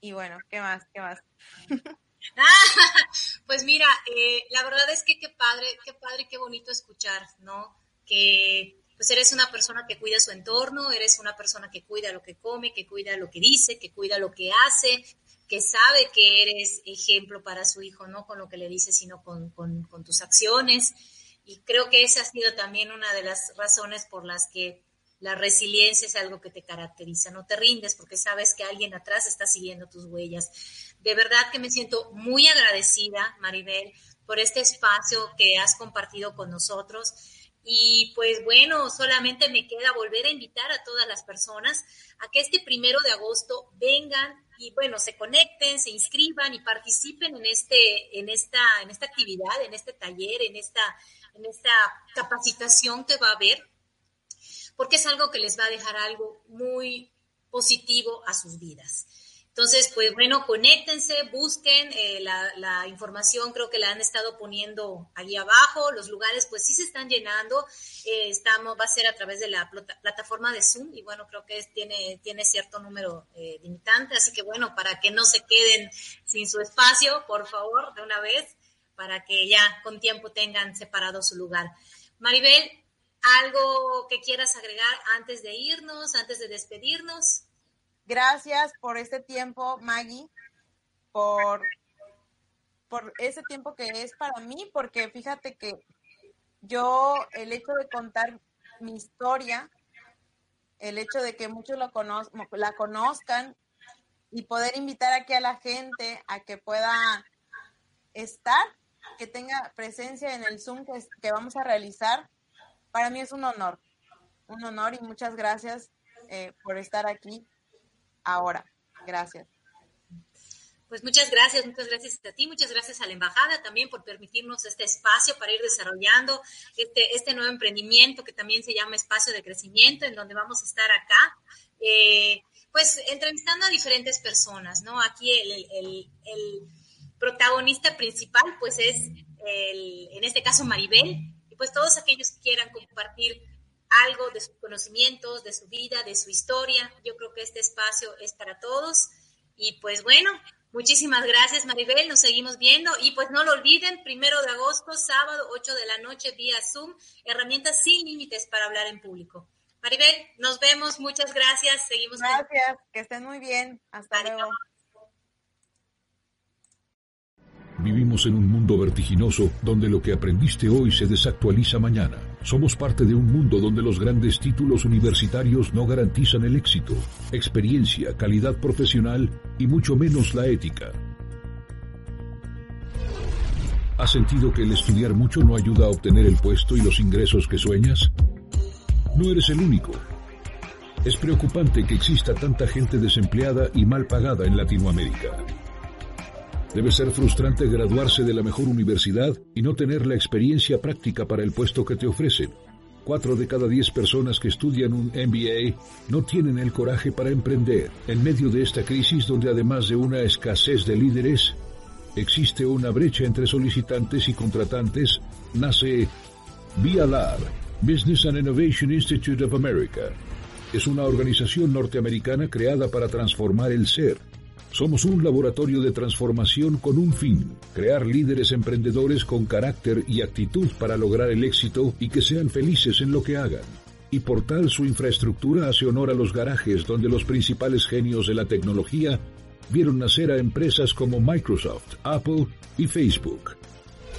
Y bueno, ¿qué más? ¿Qué más? pues mira, eh, la verdad es que qué padre, qué padre, qué bonito escuchar, ¿no? Que pues eres una persona que cuida su entorno, eres una persona que cuida lo que come, que cuida lo que dice, que cuida lo que hace, que sabe que eres ejemplo para su hijo, no con lo que le dices, sino con, con tus acciones. Y creo que esa ha sido también una de las razones por las que la resiliencia es algo que te caracteriza, no te rindes porque sabes que alguien atrás está siguiendo tus huellas. De verdad que me siento muy agradecida, Maribel, por este espacio que has compartido con nosotros. Y pues bueno, solamente me queda volver a invitar a todas las personas a que este primero de agosto vengan y bueno, se conecten, se inscriban y participen en este, en esta, en esta actividad, en este taller, en esta, en esta capacitación que va a haber porque es algo que les va a dejar algo muy positivo a sus vidas. Entonces, pues bueno, conéctense, busquen eh, la, información, creo que la han estado poniendo allí abajo, los lugares pues sí se están llenando, eh, estamos, va a ser a través de la plataforma de Zoom y bueno, creo que tiene, tiene cierto número eh, limitante, así que bueno, para que no se queden sin su espacio, por favor, de una vez, para que ya con tiempo tengan separado su lugar. Maribel, ¿Algo que quieras agregar antes de irnos, antes de despedirnos? Gracias por este tiempo, Maggie, por, por ese tiempo que es para mí, porque fíjate que yo, el hecho de contar mi historia, el hecho de que muchos lo la conozcan y poder invitar aquí a la gente a que pueda estar, que tenga presencia en el Zoom que, vamos a realizar, para mí es un honor, un honor y muchas gracias eh, por estar aquí ahora. Gracias. Pues muchas gracias, muchas gracias a ti, muchas gracias a la embajada también por permitirnos este espacio para ir desarrollando este, este nuevo emprendimiento que también se llama Espacio de Crecimiento, en donde vamos a estar acá, eh, pues entrevistando a diferentes personas, ¿no? Aquí el, el protagonista principal, pues es, el, en este caso, Maribel, pues todos aquellos que quieran compartir algo de sus conocimientos, de su vida, de su historia, yo creo que este espacio es para todos. Y pues bueno, muchísimas gracias Maribel, nos seguimos viendo y pues no lo olviden, primero de agosto, sábado, 8 de la noche, vía Zoom, herramientas sin límites para hablar en público. Maribel, nos vemos, muchas gracias, seguimos. Gracias, que estén muy bien, hasta luego. En un mundo vertiginoso donde lo que aprendiste hoy se desactualiza mañana. Somos parte de un mundo donde los grandes títulos universitarios no garantizan el éxito, experiencia, calidad profesional y mucho menos la ética. ¿Has sentido que el estudiar mucho no ayuda a obtener el puesto y los ingresos que sueñas? No eres el único. Es preocupante que exista tanta gente desempleada y mal pagada en Latinoamérica. Debe ser frustrante graduarse de la mejor universidad y no tener la experiencia práctica para el puesto que te ofrecen. Cuatro de cada diez personas que estudian un MBA no tienen el coraje para emprender. En medio de esta crisis donde además de una escasez de líderes, existe una brecha entre solicitantes y contratantes, nace Via Lab, Business and Innovation Institute of America. Es una organización norteamericana creada para transformar el ser somos un laboratorio de transformación con un fin, crear líderes emprendedores con carácter y actitud para lograr el éxito y que sean felices en lo que hagan. Y por tal su infraestructura hace honor a los garajes donde los principales genios de la tecnología vieron nacer a empresas como Microsoft, Apple y Facebook.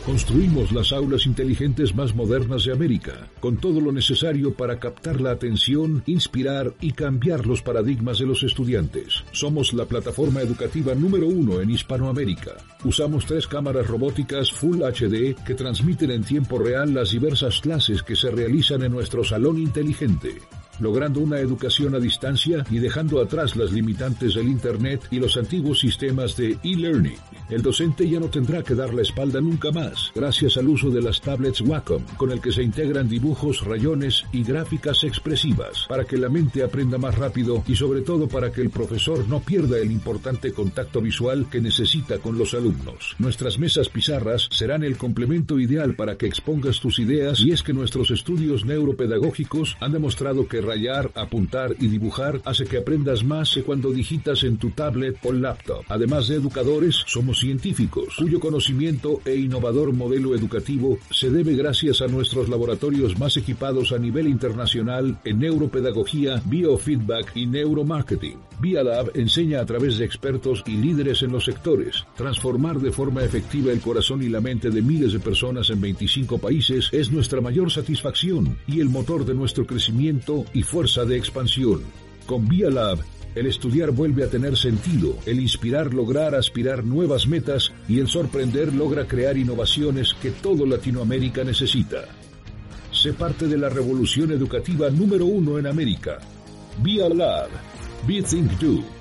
Construimos las aulas inteligentes más modernas de América, con todo lo necesario para captar la atención, inspirar y cambiar los paradigmas de los estudiantes. Somos la plataforma educativa número uno en Hispanoamérica. Usamos tres cámaras robóticas Full HD que transmiten en tiempo real las diversas clases que se realizan en nuestro salón inteligente logrando una educación a distancia y dejando atrás las limitantes del Internet y los antiguos sistemas de e-learning. El docente ya no tendrá que dar la espalda nunca más, gracias al uso de las tablets Wacom, con el que se integran dibujos, rayones y gráficas expresivas, para que la mente aprenda más rápido y sobre todo para que el profesor no pierda el importante contacto visual que necesita con los alumnos. Nuestras mesas pizarras serán el complemento ideal para que expongas tus ideas y es que nuestros estudios neuropedagógicos han demostrado que rayar, apuntar y dibujar hace que aprendas más que cuando digitas en tu tablet o laptop. Además de educadores, somos científicos, cuyo conocimiento e innovador modelo educativo se debe gracias a nuestros laboratorios más equipados a nivel internacional en neuropedagogía, biofeedback y neuromarketing. ViaLab enseña a través de expertos y líderes en los sectores. Transformar de forma efectiva el corazón y la mente de miles de personas en 25 países es nuestra mayor satisfacción y el motor de nuestro crecimiento y fuerza de expansión. Con ViaLab, el estudiar vuelve a tener sentido, el inspirar lograr aspirar nuevas metas y el sorprender logra crear innovaciones que todo Latinoamérica necesita. Sé parte de la revolución educativa número uno en América. ViaLab. Be Think Do.